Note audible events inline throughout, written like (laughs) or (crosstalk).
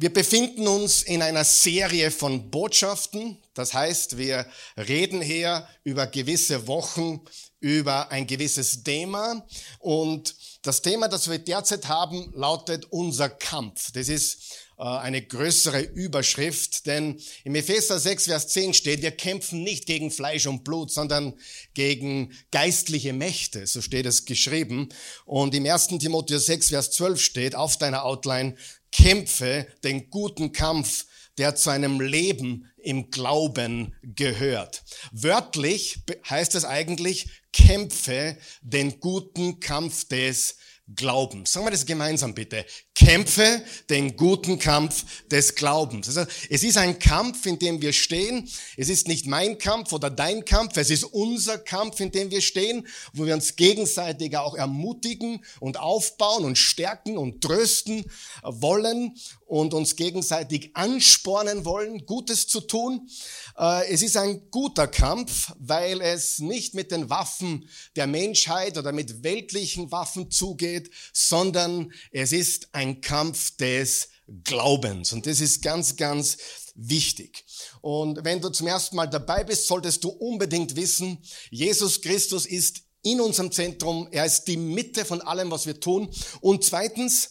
wir befinden uns in einer Serie von Botschaften. Das heißt, wir reden hier über gewisse Wochen, über ein gewisses Thema. Und das Thema, das wir derzeit haben, lautet unser Kampf. Das ist äh, eine größere Überschrift, denn im Epheser 6, Vers 10 steht, wir kämpfen nicht gegen Fleisch und Blut, sondern gegen geistliche Mächte, so steht es geschrieben. Und im 1. Timotheus 6, Vers 12 steht auf deiner Outline, kämpfe den guten Kampf, der zu einem Leben im Glauben gehört. Wörtlich heißt es eigentlich, kämpfe den guten Kampf des Glaubens. Sagen wir das gemeinsam bitte. Kämpfe den guten Kampf des Glaubens. Also es ist ein Kampf, in dem wir stehen. Es ist nicht mein Kampf oder dein Kampf. Es ist unser Kampf, in dem wir stehen, wo wir uns gegenseitig auch ermutigen und aufbauen und stärken und trösten wollen und uns gegenseitig anspornen wollen, Gutes zu tun. Äh, es ist ein guter Kampf, weil es nicht mit den Waffen der Menschheit oder mit weltlichen Waffen zugeht, sondern es ist ein Kampf des Glaubens. Und das ist ganz, ganz wichtig. Und wenn du zum ersten Mal dabei bist, solltest du unbedingt wissen, Jesus Christus ist in unserem Zentrum. Er ist die Mitte von allem, was wir tun. Und zweitens,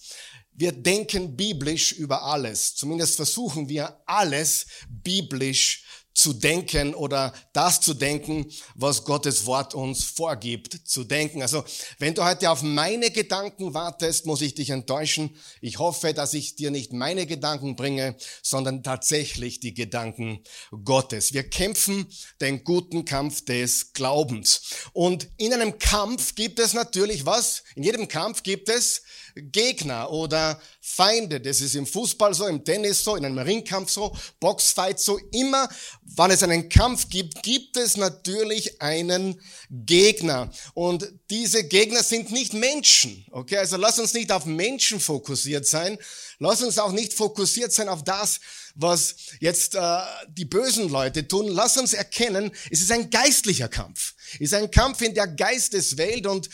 wir denken biblisch über alles. Zumindest versuchen wir alles biblisch zu denken oder das zu denken, was Gottes Wort uns vorgibt zu denken. Also wenn du heute auf meine Gedanken wartest, muss ich dich enttäuschen. Ich hoffe, dass ich dir nicht meine Gedanken bringe, sondern tatsächlich die Gedanken Gottes. Wir kämpfen den guten Kampf des Glaubens. Und in einem Kampf gibt es natürlich was? In jedem Kampf gibt es Gegner oder Feinde. Das ist im Fußball so, im Tennis so, in einem Ringkampf so, Boxfight so. Immer, wann es einen Kampf gibt, gibt es natürlich einen Gegner. Und diese Gegner sind nicht Menschen. Okay, also lass uns nicht auf Menschen fokussiert sein. Lass uns auch nicht fokussiert sein auf das, was jetzt äh, die bösen Leute tun. Lass uns erkennen, es ist ein geistlicher Kampf. Es ist ein Kampf in der Geisteswelt und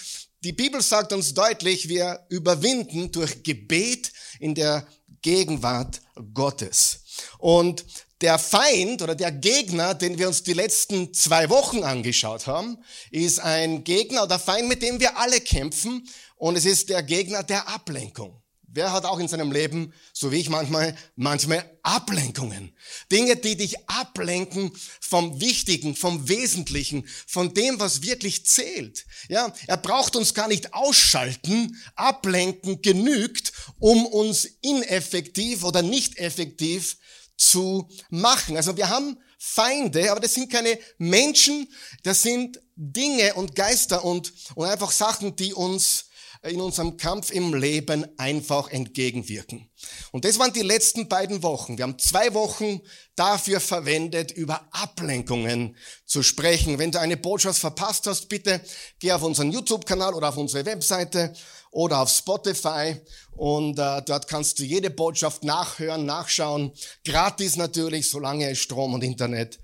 die Bibel sagt uns deutlich, wir überwinden durch Gebet in der Gegenwart Gottes. Und der Feind oder der Gegner, den wir uns die letzten zwei Wochen angeschaut haben, ist ein Gegner oder Feind, mit dem wir alle kämpfen. Und es ist der Gegner der Ablenkung. Wer hat auch in seinem Leben, so wie ich manchmal, manchmal Ablenkungen? Dinge, die dich ablenken vom Wichtigen, vom Wesentlichen, von dem, was wirklich zählt. Ja, er braucht uns gar nicht ausschalten. Ablenken genügt, um uns ineffektiv oder nicht effektiv zu machen. Also wir haben Feinde, aber das sind keine Menschen, das sind Dinge und Geister und, und einfach Sachen, die uns in unserem Kampf im Leben einfach entgegenwirken. Und das waren die letzten beiden Wochen. Wir haben zwei Wochen dafür verwendet, über Ablenkungen zu sprechen. Wenn du eine Botschaft verpasst hast, bitte geh auf unseren YouTube-Kanal oder auf unsere Webseite oder auf Spotify und äh, dort kannst du jede Botschaft nachhören, nachschauen. Gratis natürlich, solange es Strom und Internet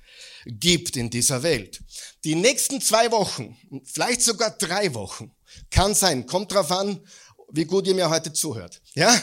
gibt in dieser Welt. Die nächsten zwei Wochen, vielleicht sogar drei Wochen, kann sein, kommt drauf an, wie gut ihr mir heute zuhört. Ja?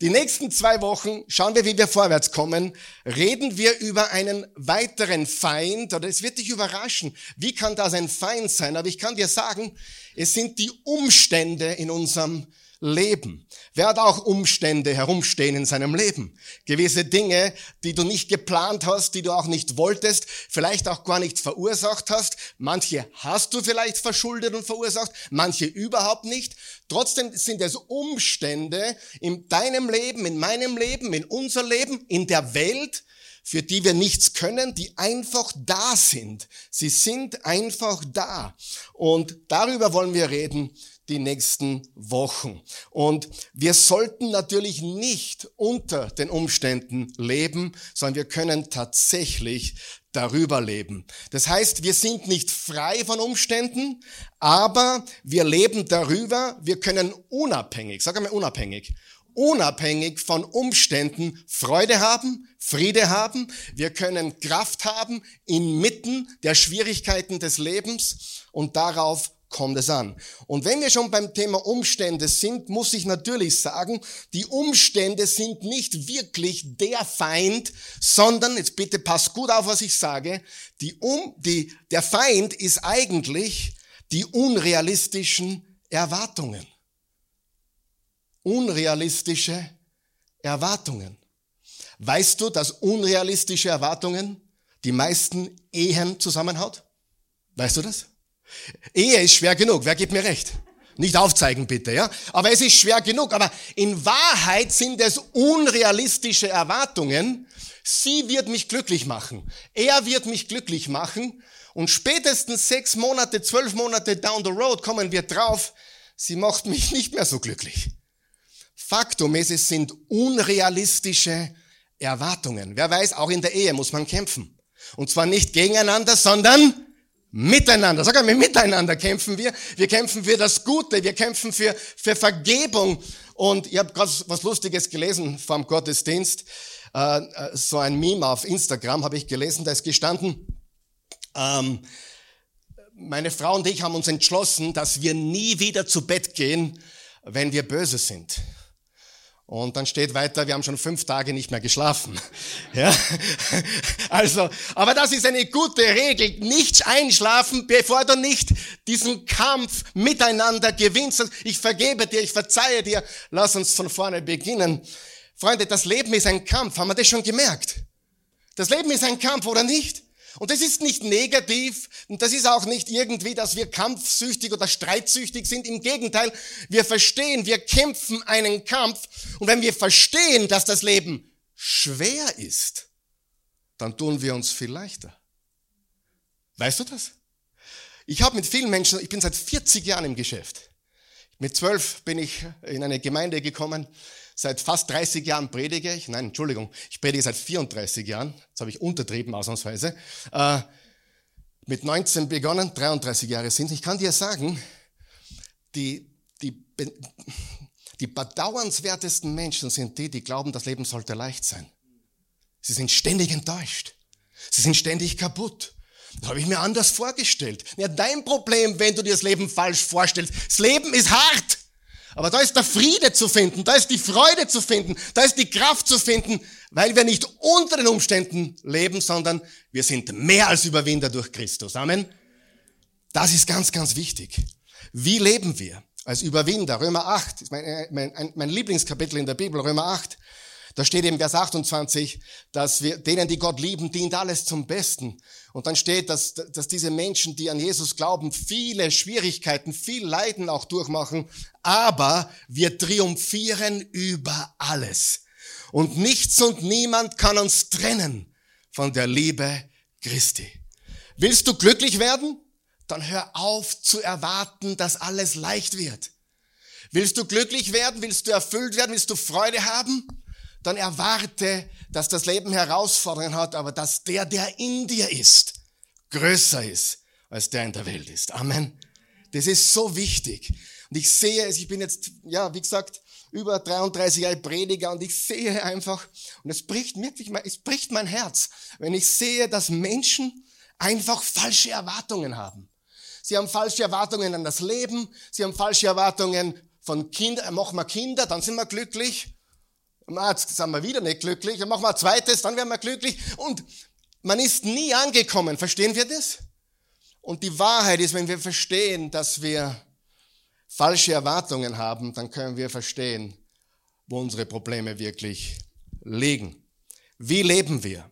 Die nächsten zwei Wochen schauen wir, wie wir vorwärts kommen. Reden wir über einen weiteren Feind, oder es wird dich überraschen. Wie kann das ein Feind sein? Aber ich kann dir sagen, es sind die Umstände in unserem Leben. Wer hat auch Umstände herumstehen in seinem Leben? Gewisse Dinge, die du nicht geplant hast, die du auch nicht wolltest, vielleicht auch gar nicht verursacht hast. Manche hast du vielleicht verschuldet und verursacht, manche überhaupt nicht. Trotzdem sind es Umstände in deinem Leben, in meinem Leben, in unser Leben, in der Welt, für die wir nichts können, die einfach da sind. Sie sind einfach da. Und darüber wollen wir reden, die nächsten Wochen. Und wir sollten natürlich nicht unter den Umständen leben, sondern wir können tatsächlich darüber leben. Das heißt, wir sind nicht frei von Umständen, aber wir leben darüber, wir können unabhängig, sag einmal unabhängig, unabhängig von Umständen Freude haben, Friede haben, wir können Kraft haben inmitten der Schwierigkeiten des Lebens und darauf kommt es an. Und wenn wir schon beim Thema Umstände sind, muss ich natürlich sagen, die Umstände sind nicht wirklich der Feind, sondern, jetzt bitte passt gut auf, was ich sage, die um, die, der Feind ist eigentlich die unrealistischen Erwartungen. Unrealistische Erwartungen. Weißt du, dass unrealistische Erwartungen die meisten Ehen zusammenhaut? Weißt du das? Ehe ist schwer genug, wer gibt mir recht? Nicht aufzeigen bitte, ja? Aber es ist schwer genug. Aber in Wahrheit sind es unrealistische Erwartungen. Sie wird mich glücklich machen. Er wird mich glücklich machen. Und spätestens sechs Monate, zwölf Monate down the road kommen wir drauf, sie macht mich (laughs) nicht mehr so glücklich. Faktum ist, es sind unrealistische Erwartungen. Wer weiß, auch in der Ehe muss man kämpfen. Und zwar nicht gegeneinander, sondern Miteinander, sag einmal, miteinander kämpfen wir. Wir kämpfen für das Gute, wir kämpfen für, für Vergebung. Und ich habe gerade was Lustiges gelesen vom Gottesdienst. Äh, äh, so ein Meme auf Instagram habe ich gelesen, da ist gestanden, ähm, meine Frau und ich haben uns entschlossen, dass wir nie wieder zu Bett gehen, wenn wir böse sind. Und dann steht weiter, wir haben schon fünf Tage nicht mehr geschlafen. (laughs) Ja? (laughs) Also, aber das ist eine gute Regel. Nicht einschlafen, bevor du nicht diesen Kampf miteinander gewinnst. Ich vergebe dir, ich verzeihe dir. Lass uns von vorne beginnen. Freunde, das Leben ist ein Kampf. Haben wir das schon gemerkt? Das Leben ist ein Kampf, oder nicht? Und das ist nicht negativ und das ist auch nicht irgendwie, dass wir kampfsüchtig oder streitsüchtig sind. Im Gegenteil, wir verstehen, wir kämpfen einen Kampf. Und wenn wir verstehen, dass das Leben schwer ist, dann tun wir uns viel leichter. Weißt du das? Ich habe mit vielen Menschen, ich bin seit 40 Jahren im Geschäft. Mit zwölf bin ich in eine Gemeinde gekommen, Seit fast 30 Jahren predige ich, nein, Entschuldigung, ich predige seit 34 Jahren, jetzt habe ich untertrieben ausnahmsweise, äh, mit 19 begonnen, 33 Jahre sind. Ich kann dir sagen, die, die, die bedauernswertesten Menschen sind die, die glauben, das Leben sollte leicht sein. Sie sind ständig enttäuscht. Sie sind ständig kaputt. Das habe ich mir anders vorgestellt. Ja, dein Problem, wenn du dir das Leben falsch vorstellst. Das Leben ist hart. Aber da ist der Friede zu finden, da ist die Freude zu finden, da ist die Kraft zu finden, weil wir nicht unter den Umständen leben, sondern wir sind mehr als Überwinder durch Christus. Amen. Das ist ganz, ganz wichtig. Wie leben wir als Überwinder? Römer 8 ist mein, mein, mein Lieblingskapitel in der Bibel, Römer 8. Da steht im Vers 28, dass wir, denen, die Gott lieben, dient alles zum Besten. Und dann steht, dass, dass diese Menschen, die an Jesus glauben, viele Schwierigkeiten, viel Leiden auch durchmachen, aber wir triumphieren über alles. Und nichts und niemand kann uns trennen von der Liebe Christi. Willst du glücklich werden? Dann hör auf zu erwarten, dass alles leicht wird. Willst du glücklich werden? Willst du erfüllt werden? Willst du Freude haben? Dann erwarte, dass das Leben Herausforderungen hat, aber dass der, der in dir ist, größer ist, als der in der Welt ist. Amen. Das ist so wichtig. Und ich sehe es, ich bin jetzt, ja, wie gesagt, über 33 Jahre Prediger und ich sehe einfach, und es bricht wirklich, es bricht mein Herz, wenn ich sehe, dass Menschen einfach falsche Erwartungen haben. Sie haben falsche Erwartungen an das Leben, sie haben falsche Erwartungen von Kindern, machen wir Kinder, dann sind wir glücklich. Jetzt sind wir wieder nicht glücklich, dann machen wir ein zweites, dann werden wir glücklich. Und man ist nie angekommen, verstehen wir das? Und die Wahrheit ist, wenn wir verstehen, dass wir falsche Erwartungen haben, dann können wir verstehen, wo unsere Probleme wirklich liegen. Wie leben wir?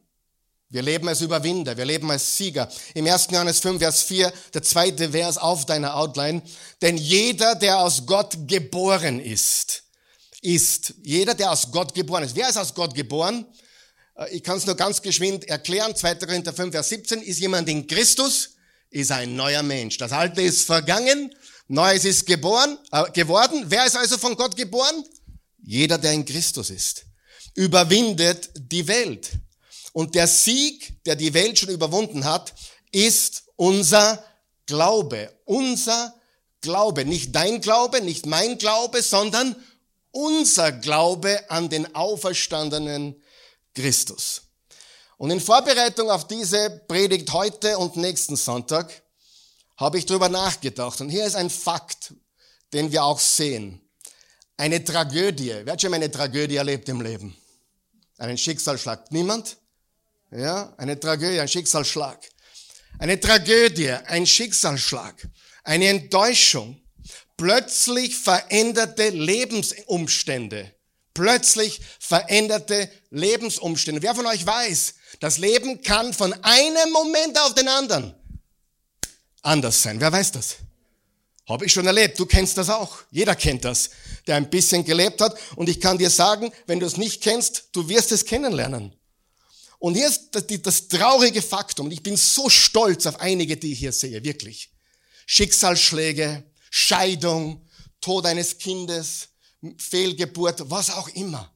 Wir leben als Überwinder, wir leben als Sieger. Im 1. Johannes 5, Vers 4, der zweite Vers auf deiner Outline. Denn jeder, der aus Gott geboren ist, ist jeder, der aus Gott geboren ist. Wer ist aus Gott geboren? Äh, ich kann es nur ganz geschwind erklären. 2. Korinther 5, Vers 17. Ist jemand in Christus, ist ein neuer Mensch. Das Alte ist vergangen, Neues ist geboren, äh, geworden. Wer ist also von Gott geboren? Jeder, der in Christus ist. Überwindet die Welt. Und der Sieg, der die Welt schon überwunden hat, ist unser Glaube. Unser Glaube. Nicht dein Glaube, nicht mein Glaube, sondern unser Glaube an den auferstandenen Christus. Und in Vorbereitung auf diese Predigt heute und nächsten Sonntag habe ich darüber nachgedacht. Und hier ist ein Fakt, den wir auch sehen. Eine Tragödie. Wer hat schon mal eine Tragödie erlebt im Leben? Einen Schicksalsschlag. Niemand? Ja, eine Tragödie, ein Schicksalsschlag. Eine Tragödie, ein Schicksalsschlag, eine Enttäuschung, plötzlich veränderte Lebensumstände. Plötzlich veränderte Lebensumstände. Wer von euch weiß, das Leben kann von einem Moment auf den anderen anders sein. Wer weiß das? Habe ich schon erlebt. Du kennst das auch. Jeder kennt das, der ein bisschen gelebt hat. Und ich kann dir sagen, wenn du es nicht kennst, du wirst es kennenlernen. Und hier ist das, traurige Faktum. Ich bin so stolz auf einige, die ich hier sehe, wirklich. Schicksalsschläge, Scheidung, Tod eines Kindes, Fehlgeburt, was auch immer.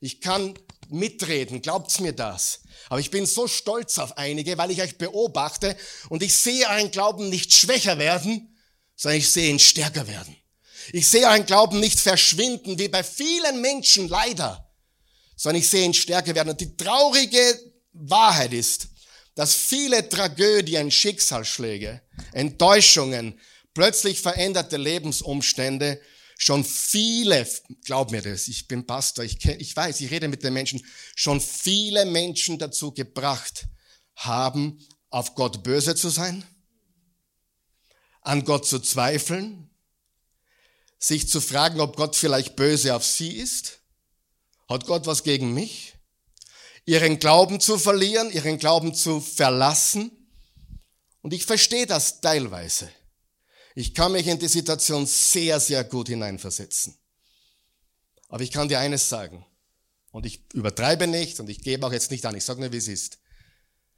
Ich kann mitreden, glaubt's mir das. Aber ich bin so stolz auf einige, weil ich euch beobachte und ich sehe euren Glauben nicht schwächer werden, sondern ich sehe ihn stärker werden. Ich sehe euren Glauben nicht verschwinden, wie bei vielen Menschen leider, sondern ich sehe ihn stärker werden. Und die traurige Wahrheit ist, dass viele Tragödien, Schicksalsschläge, Enttäuschungen, plötzlich veränderte Lebensumstände schon viele, glaub mir das, ich bin Pastor, ich, kenn, ich weiß, ich rede mit den Menschen, schon viele Menschen dazu gebracht haben, auf Gott böse zu sein, an Gott zu zweifeln, sich zu fragen, ob Gott vielleicht böse auf sie ist. Hat Gott was gegen mich? Ihren Glauben zu verlieren, ihren Glauben zu verlassen. Und ich verstehe das teilweise. Ich kann mich in die Situation sehr, sehr gut hineinversetzen. Aber ich kann dir eines sagen, und ich übertreibe nicht und ich gebe auch jetzt nicht an, ich sage nur, wie es ist.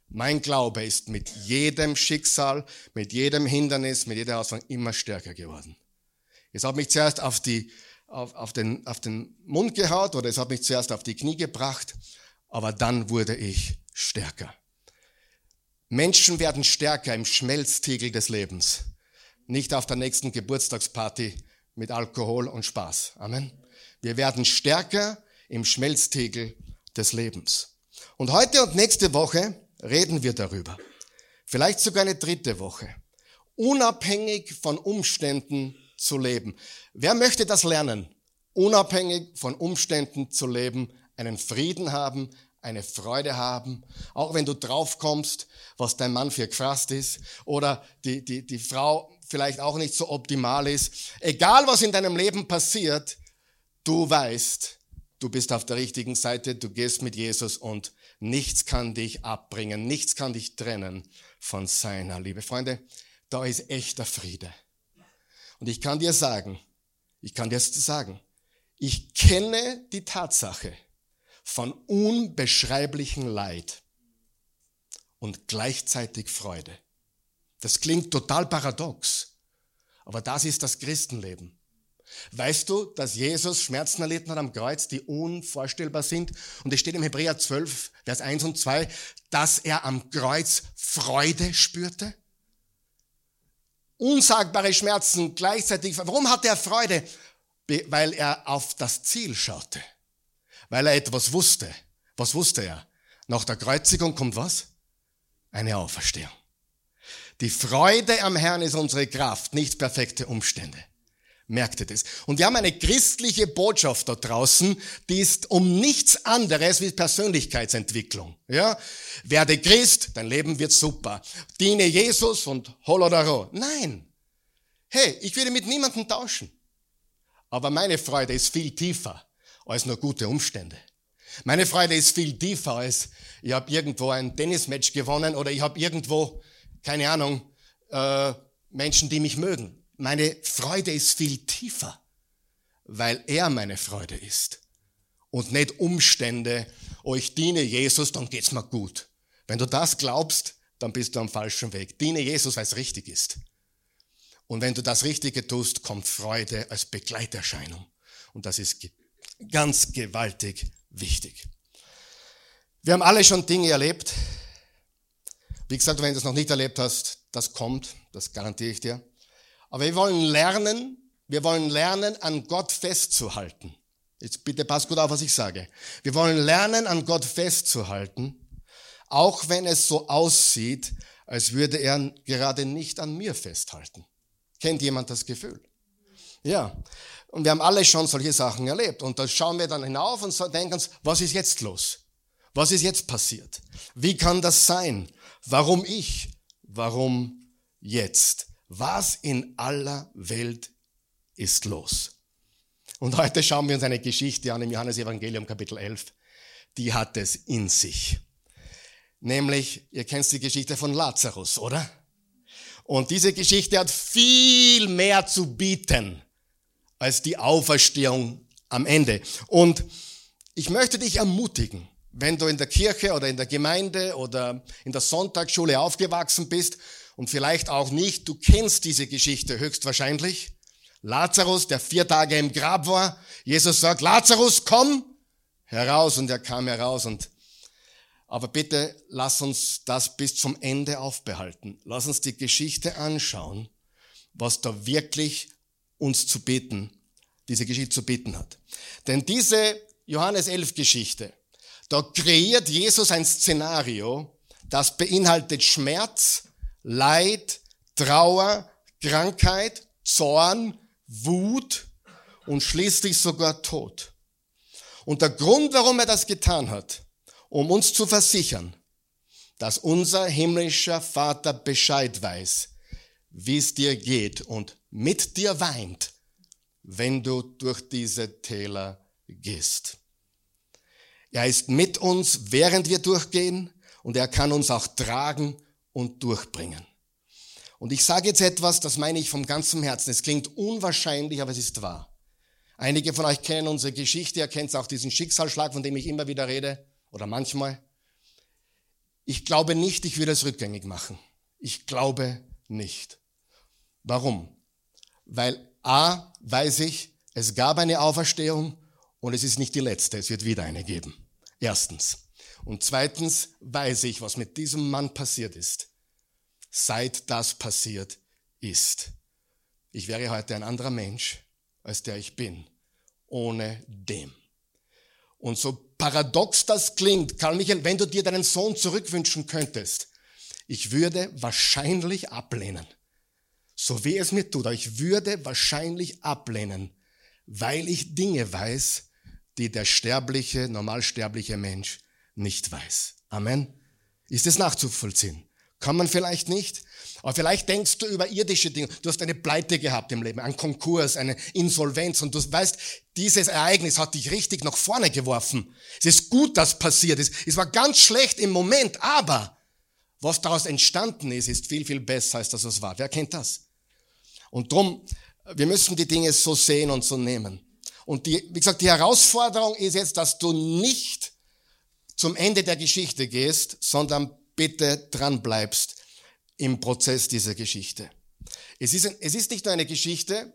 Mein Glaube ist mit jedem Schicksal, mit jedem Hindernis, mit jeder Herausforderung immer stärker geworden. Es hat mich zuerst auf, die, auf, auf, den, auf den Mund gehaut oder es hat mich zuerst auf die Knie gebracht, aber dann wurde ich stärker. Menschen werden stärker im Schmelztiegel des Lebens nicht auf der nächsten Geburtstagsparty mit Alkohol und Spaß. Amen. Wir werden stärker im Schmelztiegel des Lebens. Und heute und nächste Woche reden wir darüber. Vielleicht sogar eine dritte Woche. Unabhängig von Umständen zu leben. Wer möchte das lernen? Unabhängig von Umständen zu leben, einen Frieden haben, eine Freude haben, auch wenn du draufkommst, was dein Mann für gefasst ist oder die, die, die Frau vielleicht auch nicht so optimal ist. Egal was in deinem Leben passiert, du weißt, du bist auf der richtigen Seite, du gehst mit Jesus und nichts kann dich abbringen, nichts kann dich trennen von seiner Liebe. Freunde, da ist echter Friede. Und ich kann dir sagen, ich kann dir sagen, ich kenne die Tatsache von unbeschreiblichem Leid und gleichzeitig Freude. Das klingt total paradox, aber das ist das Christenleben. Weißt du, dass Jesus Schmerzen erlitten hat am Kreuz, die unvorstellbar sind? Und es steht im Hebräer 12, Vers 1 und 2, dass er am Kreuz Freude spürte? Unsagbare Schmerzen gleichzeitig. Warum hat er Freude? Weil er auf das Ziel schaute. Weil er etwas wusste. Was wusste er? Nach der Kreuzigung kommt was? Eine Auferstehung. Die Freude am Herrn ist unsere Kraft, nicht perfekte Umstände. Merkt ihr das? Und wir haben eine christliche Botschaft da draußen, die ist um nichts anderes wie Persönlichkeitsentwicklung. Ja? Werde Christ, dein Leben wird super. Diene Jesus und holodaro. Nein. Hey, ich würde mit niemandem tauschen. Aber meine Freude ist viel tiefer als nur gute Umstände. Meine Freude ist viel tiefer als ich habe irgendwo ein Tennismatch gewonnen oder ich habe irgendwo keine Ahnung, äh, Menschen, die mich mögen. Meine Freude ist viel tiefer, weil er meine Freude ist. Und nicht Umstände, oh, ich diene Jesus, dann geht's mir gut. Wenn du das glaubst, dann bist du am falschen Weg. Diene Jesus, weil es richtig ist. Und wenn du das Richtige tust, kommt Freude als Begleiterscheinung. Und das ist ganz gewaltig wichtig. Wir haben alle schon Dinge erlebt, wie gesagt, wenn du es noch nicht erlebt hast, das kommt, das garantiere ich dir. Aber wir wollen lernen, wir wollen lernen, an Gott festzuhalten. Jetzt bitte pass gut auf, was ich sage. Wir wollen lernen, an Gott festzuhalten, auch wenn es so aussieht, als würde er gerade nicht an mir festhalten. Kennt jemand das Gefühl? Ja. Und wir haben alle schon solche Sachen erlebt. Und da schauen wir dann hinauf und denken uns, was ist jetzt los? Was ist jetzt passiert? Wie kann das sein? Warum ich? Warum jetzt? Was in aller Welt ist los? Und heute schauen wir uns eine Geschichte an im Johannes Evangelium Kapitel 11. Die hat es in sich. Nämlich, ihr kennt die Geschichte von Lazarus, oder? Und diese Geschichte hat viel mehr zu bieten als die Auferstehung am Ende. Und ich möchte dich ermutigen, wenn du in der Kirche oder in der Gemeinde oder in der Sonntagsschule aufgewachsen bist und vielleicht auch nicht, du kennst diese Geschichte höchstwahrscheinlich. Lazarus, der vier Tage im Grab war. Jesus sagt, Lazarus, komm heraus und er kam heraus und aber bitte lass uns das bis zum Ende aufbehalten. Lass uns die Geschichte anschauen, was da wirklich uns zu beten, diese Geschichte zu beten hat. Denn diese Johannes 11 Geschichte, da kreiert Jesus ein Szenario, das beinhaltet Schmerz, Leid, Trauer, Krankheit, Zorn, Wut und schließlich sogar Tod. Und der Grund, warum er das getan hat, um uns zu versichern, dass unser himmlischer Vater Bescheid weiß, wie es dir geht und mit dir weint, wenn du durch diese Täler gehst. Er ist mit uns, während wir durchgehen und er kann uns auch tragen und durchbringen. Und ich sage jetzt etwas, das meine ich vom ganzen Herzen. Es klingt unwahrscheinlich, aber es ist wahr. Einige von euch kennen unsere Geschichte, ihr kennt auch diesen Schicksalsschlag, von dem ich immer wieder rede, oder manchmal. Ich glaube nicht, ich würde es rückgängig machen. Ich glaube nicht. Warum? Weil A, weiß ich, es gab eine Auferstehung und es ist nicht die letzte, es wird wieder eine geben. Erstens. Und zweitens weiß ich, was mit diesem Mann passiert ist, seit das passiert ist. Ich wäre heute ein anderer Mensch, als der ich bin, ohne dem. Und so paradox das klingt, Karl Michael, wenn du dir deinen Sohn zurückwünschen könntest, ich würde wahrscheinlich ablehnen. So wie es mir tut, aber ich würde wahrscheinlich ablehnen, weil ich Dinge weiß, die der sterbliche, normalsterbliche Mensch nicht weiß. Amen. Ist es nachzuvollziehen? Kann man vielleicht nicht? Aber vielleicht denkst du über irdische Dinge. Du hast eine Pleite gehabt im Leben, einen Konkurs, eine Insolvenz und du weißt, dieses Ereignis hat dich richtig nach vorne geworfen. Es ist gut, dass passiert ist. Es war ganz schlecht im Moment, aber was daraus entstanden ist, ist viel, viel besser, als das es war. Wer kennt das? Und drum, wir müssen die Dinge so sehen und so nehmen. Und die, wie gesagt, die Herausforderung ist jetzt, dass du nicht zum Ende der Geschichte gehst, sondern bitte dran bleibst im Prozess dieser Geschichte. Es ist, es ist nicht nur eine Geschichte,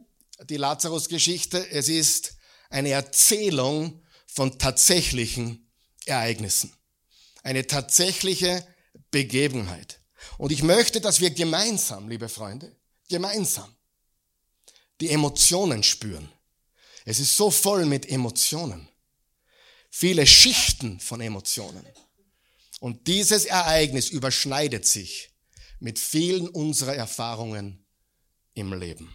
die Lazarus-Geschichte, es ist eine Erzählung von tatsächlichen Ereignissen. Eine tatsächliche Begebenheit. Und ich möchte, dass wir gemeinsam, liebe Freunde, gemeinsam die Emotionen spüren. Es ist so voll mit Emotionen. Viele Schichten von Emotionen. Und dieses Ereignis überschneidet sich mit vielen unserer Erfahrungen im Leben.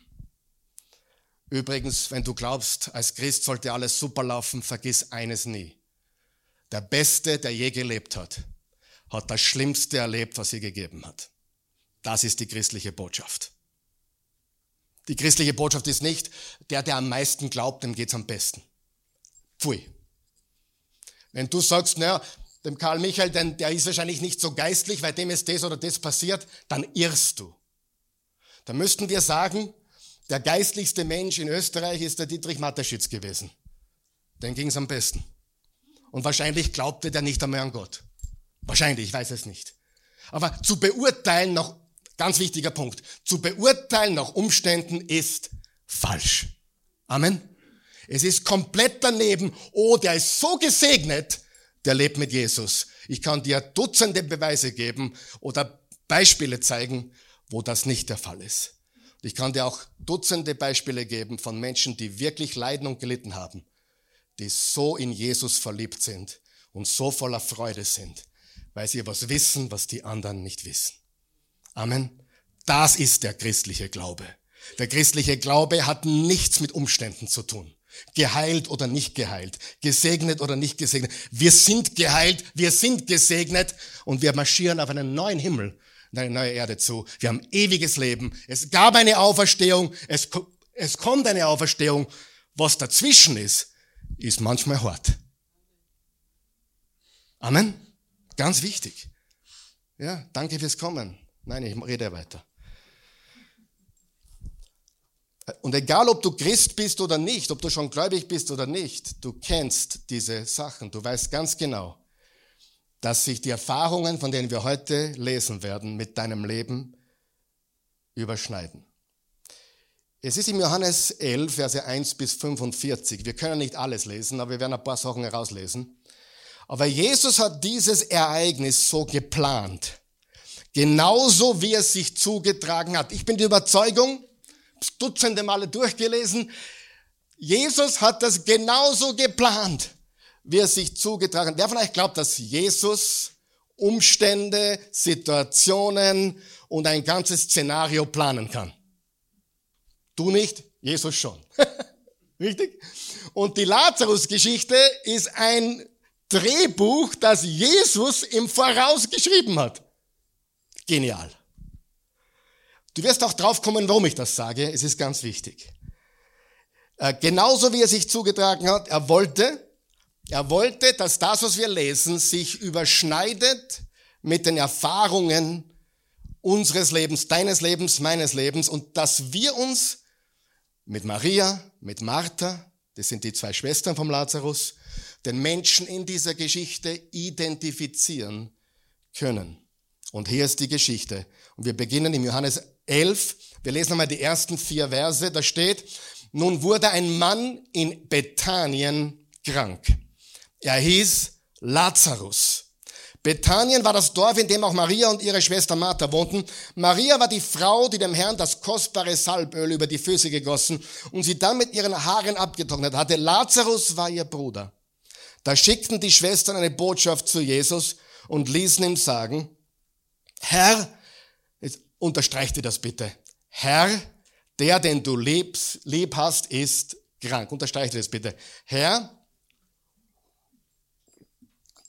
Übrigens, wenn du glaubst, als Christ sollte alles super laufen, vergiss eines nie. Der Beste, der je gelebt hat, hat das Schlimmste erlebt, was sie gegeben hat. Das ist die christliche Botschaft. Die christliche Botschaft ist nicht, der, der am meisten glaubt, dem geht's am besten. Pfui. Wenn du sagst, naja, dem Karl Michael, denn der ist wahrscheinlich nicht so geistlich, weil dem ist das oder das passiert, dann irrst du. Da müssten wir sagen, der geistlichste Mensch in Österreich ist der Dietrich Mateschitz gewesen. Dem ging's am besten. Und wahrscheinlich glaubte der nicht einmal an Gott. Wahrscheinlich, ich weiß es nicht. Aber zu beurteilen nach Ganz wichtiger Punkt. Zu beurteilen nach Umständen ist falsch. Amen. Es ist komplett daneben. Oh, der ist so gesegnet, der lebt mit Jesus. Ich kann dir Dutzende Beweise geben oder Beispiele zeigen, wo das nicht der Fall ist. Ich kann dir auch Dutzende Beispiele geben von Menschen, die wirklich leiden und gelitten haben, die so in Jesus verliebt sind und so voller Freude sind, weil sie was wissen, was die anderen nicht wissen. Amen. Das ist der christliche Glaube. Der christliche Glaube hat nichts mit Umständen zu tun. Geheilt oder nicht geheilt, gesegnet oder nicht gesegnet. Wir sind geheilt, wir sind gesegnet und wir marschieren auf einen neuen Himmel eine neue Erde zu. Wir haben ewiges Leben. Es gab eine Auferstehung, es, es kommt eine Auferstehung. Was dazwischen ist, ist manchmal hart. Amen. Ganz wichtig. Ja, danke fürs Kommen. Nein, ich rede weiter. Und egal, ob du Christ bist oder nicht, ob du schon gläubig bist oder nicht, du kennst diese Sachen. Du weißt ganz genau, dass sich die Erfahrungen, von denen wir heute lesen werden, mit deinem Leben überschneiden. Es ist im Johannes 11, Verse 1 bis 45. Wir können nicht alles lesen, aber wir werden ein paar Sachen herauslesen. Aber Jesus hat dieses Ereignis so geplant. Genauso wie es sich zugetragen hat. Ich bin die Überzeugung, dutzende Male durchgelesen. Jesus hat das genauso geplant, wie es sich zugetragen hat. Wer von euch glaubt, dass Jesus Umstände, Situationen und ein ganzes Szenario planen kann? Du nicht, Jesus schon. (laughs) Richtig? Und die Lazarus-Geschichte ist ein Drehbuch, das Jesus im Voraus geschrieben hat. Genial. Du wirst auch drauf kommen, warum ich das sage. Es ist ganz wichtig. Äh, genauso wie er sich zugetragen hat, er wollte, er wollte, dass das, was wir lesen, sich überschneidet mit den Erfahrungen unseres Lebens, deines Lebens, meines Lebens und dass wir uns mit Maria, mit Martha, das sind die zwei Schwestern vom Lazarus, den Menschen in dieser Geschichte identifizieren können. Und hier ist die Geschichte. Und wir beginnen im Johannes 11. Wir lesen einmal die ersten vier Verse. Da steht, nun wurde ein Mann in Bethanien krank. Er hieß Lazarus. Bethanien war das Dorf, in dem auch Maria und ihre Schwester Martha wohnten. Maria war die Frau, die dem Herrn das kostbare Salböl über die Füße gegossen und sie dann mit ihren Haaren abgetrocknet hatte. Lazarus war ihr Bruder. Da schickten die Schwestern eine Botschaft zu Jesus und ließen ihm sagen, Herr, Unterstreich dir das bitte. Herr, der, den du liebst, lieb hast, ist krank. Unterstreich dir das bitte. Herr,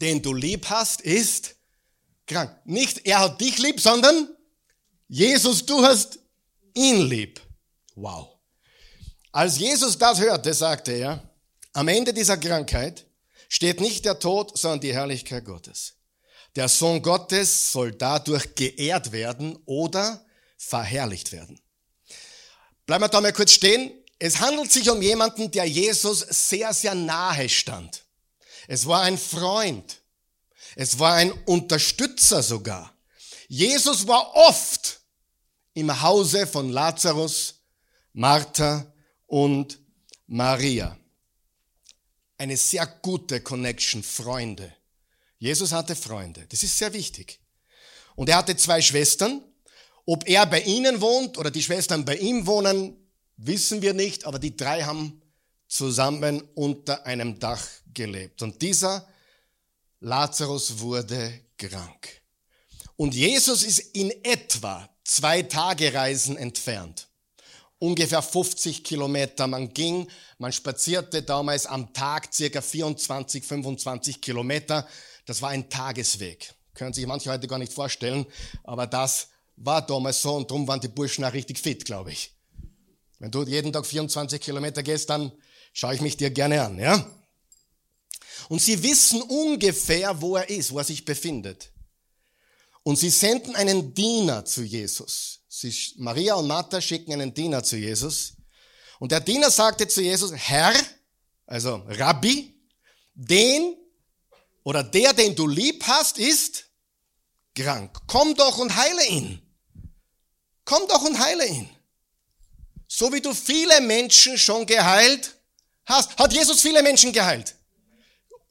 den du lieb hast, ist krank. Nicht er hat dich lieb, sondern Jesus, du hast ihn lieb. Wow. Als Jesus das hörte, sagte er, am Ende dieser Krankheit steht nicht der Tod, sondern die Herrlichkeit Gottes. Der Sohn Gottes soll dadurch geehrt werden oder verherrlicht werden. Bleiben wir da mal kurz stehen. Es handelt sich um jemanden, der Jesus sehr, sehr nahe stand. Es war ein Freund. Es war ein Unterstützer sogar. Jesus war oft im Hause von Lazarus, Martha und Maria. Eine sehr gute Connection, Freunde. Jesus hatte Freunde. Das ist sehr wichtig. Und er hatte zwei Schwestern. Ob er bei ihnen wohnt oder die Schwestern bei ihm wohnen, wissen wir nicht, aber die drei haben zusammen unter einem Dach gelebt. Und dieser Lazarus wurde krank. Und Jesus ist in etwa zwei Tage Reisen entfernt. Ungefähr 50 Kilometer. Man ging, man spazierte damals am Tag circa 24, 25 Kilometer. Das war ein Tagesweg. Können sich manche heute gar nicht vorstellen, aber das war damals so und darum waren die Burschen auch richtig fit, glaube ich. Wenn du jeden Tag 24 Kilometer gehst, dann schaue ich mich dir gerne an, ja? Und sie wissen ungefähr, wo er ist, wo er sich befindet. Und sie senden einen Diener zu Jesus. Sie, Maria und Martha schicken einen Diener zu Jesus. Und der Diener sagte zu Jesus, Herr, also Rabbi, den oder der, den du lieb hast, ist krank. Komm doch und heile ihn. Komm doch und heile ihn. So wie du viele Menschen schon geheilt hast, hat Jesus viele Menschen geheilt.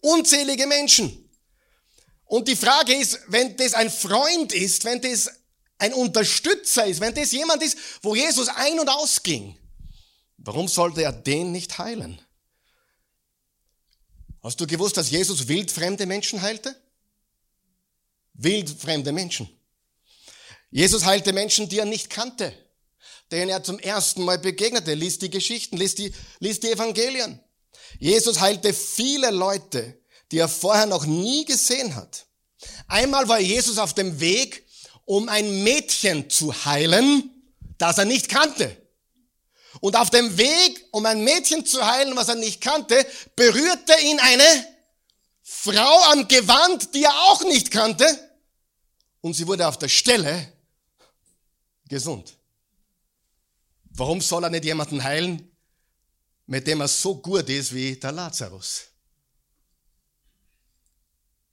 Unzählige Menschen. Und die Frage ist, wenn das ein Freund ist, wenn das ein Unterstützer ist, wenn das jemand ist, wo Jesus ein- und ausging, warum sollte er den nicht heilen? Hast du gewusst, dass Jesus wildfremde Menschen heilte? Wildfremde Menschen. Jesus heilte Menschen, die er nicht kannte, denen er zum ersten Mal begegnete. Lies die Geschichten, lies die, lies die Evangelien. Jesus heilte viele Leute, die er vorher noch nie gesehen hat. Einmal war Jesus auf dem Weg, um ein Mädchen zu heilen, das er nicht kannte. Und auf dem Weg, um ein Mädchen zu heilen, was er nicht kannte, berührte ihn eine Frau am Gewand, die er auch nicht kannte. Und sie wurde auf der Stelle gesund. Warum soll er nicht jemanden heilen, mit dem er so gut ist wie der Lazarus?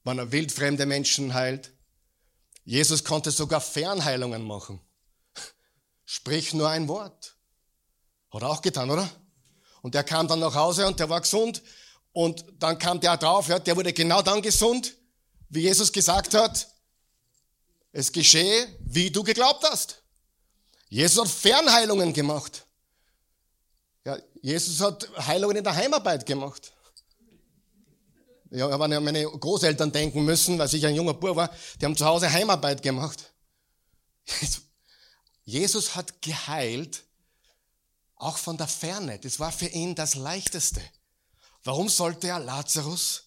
Wenn er wildfremde Menschen heilt. Jesus konnte sogar Fernheilungen machen. Sprich nur ein Wort. Hat er auch getan, oder? Und der kam dann nach Hause und der war gesund. Und dann kam der drauf, ja, der wurde genau dann gesund, wie Jesus gesagt hat, es geschehe, wie du geglaubt hast. Jesus hat Fernheilungen gemacht. Ja, Jesus hat Heilungen in der Heimarbeit gemacht. Ja, aber an meine Großeltern denken müssen, weil ich ein junger Bub war, die haben zu Hause Heimarbeit gemacht. (laughs) Jesus hat geheilt, auch von der Ferne. Das war für ihn das Leichteste. Warum sollte er Lazarus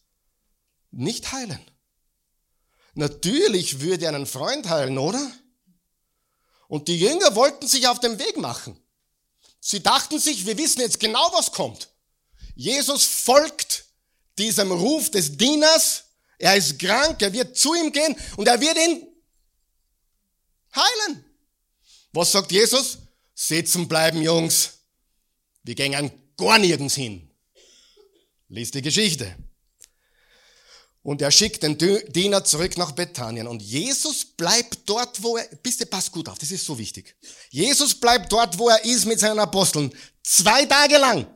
nicht heilen? Natürlich würde er einen Freund heilen, oder? Und die Jünger wollten sich auf den Weg machen. Sie dachten sich, wir wissen jetzt genau, was kommt. Jesus folgt diesem Ruf des Dieners. Er ist krank, er wird zu ihm gehen und er wird ihn heilen. Was sagt Jesus? Sitzen bleiben, Jungs. Wir gehen gar nirgends hin. Lies die Geschichte. Und er schickt den Diener zurück nach Bethanien. Und Jesus bleibt dort, wo er, bitte passt gut auf, das ist so wichtig. Jesus bleibt dort, wo er ist mit seinen Aposteln. Zwei Tage lang.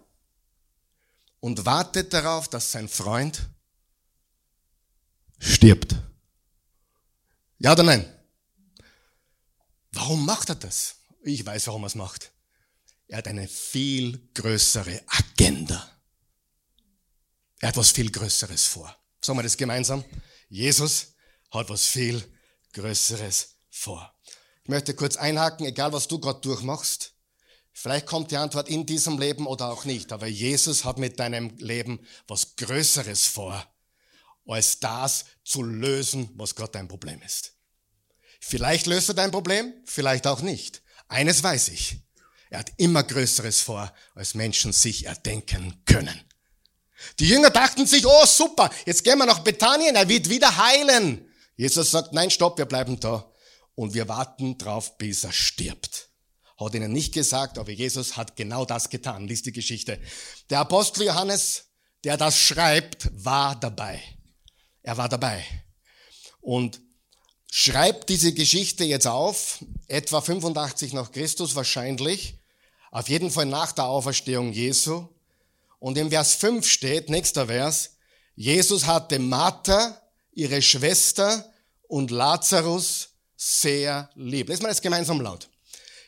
Und wartet darauf, dass sein Freund stirbt. Ja oder nein? Warum macht er das? Ich weiß, warum er es macht. Er hat eine viel größere Agenda. Er hat was viel Größeres vor. Sagen wir das gemeinsam. Jesus hat was viel Größeres vor. Ich möchte kurz einhaken, egal was du gerade durchmachst. Vielleicht kommt die Antwort in diesem Leben oder auch nicht, aber Jesus hat mit deinem Leben was Größeres vor, als das zu lösen, was gerade dein Problem ist. Vielleicht löst er dein Problem, vielleicht auch nicht. Eines weiß ich. Er hat immer Größeres vor, als Menschen sich erdenken können. Die Jünger dachten sich, oh super, jetzt gehen wir nach Bethanien, er wird wieder heilen. Jesus sagt, nein, stopp, wir bleiben da. Und wir warten drauf, bis er stirbt. Hat ihnen nicht gesagt, aber Jesus hat genau das getan. Lies die Geschichte. Der Apostel Johannes, der das schreibt, war dabei. Er war dabei. Und schreibt diese Geschichte jetzt auf, etwa 85 nach Christus wahrscheinlich, auf jeden Fall nach der Auferstehung Jesu. Und im Vers 5 steht, nächster Vers, Jesus hatte Martha, ihre Schwester und Lazarus sehr lieb. Lesen wir das gemeinsam laut.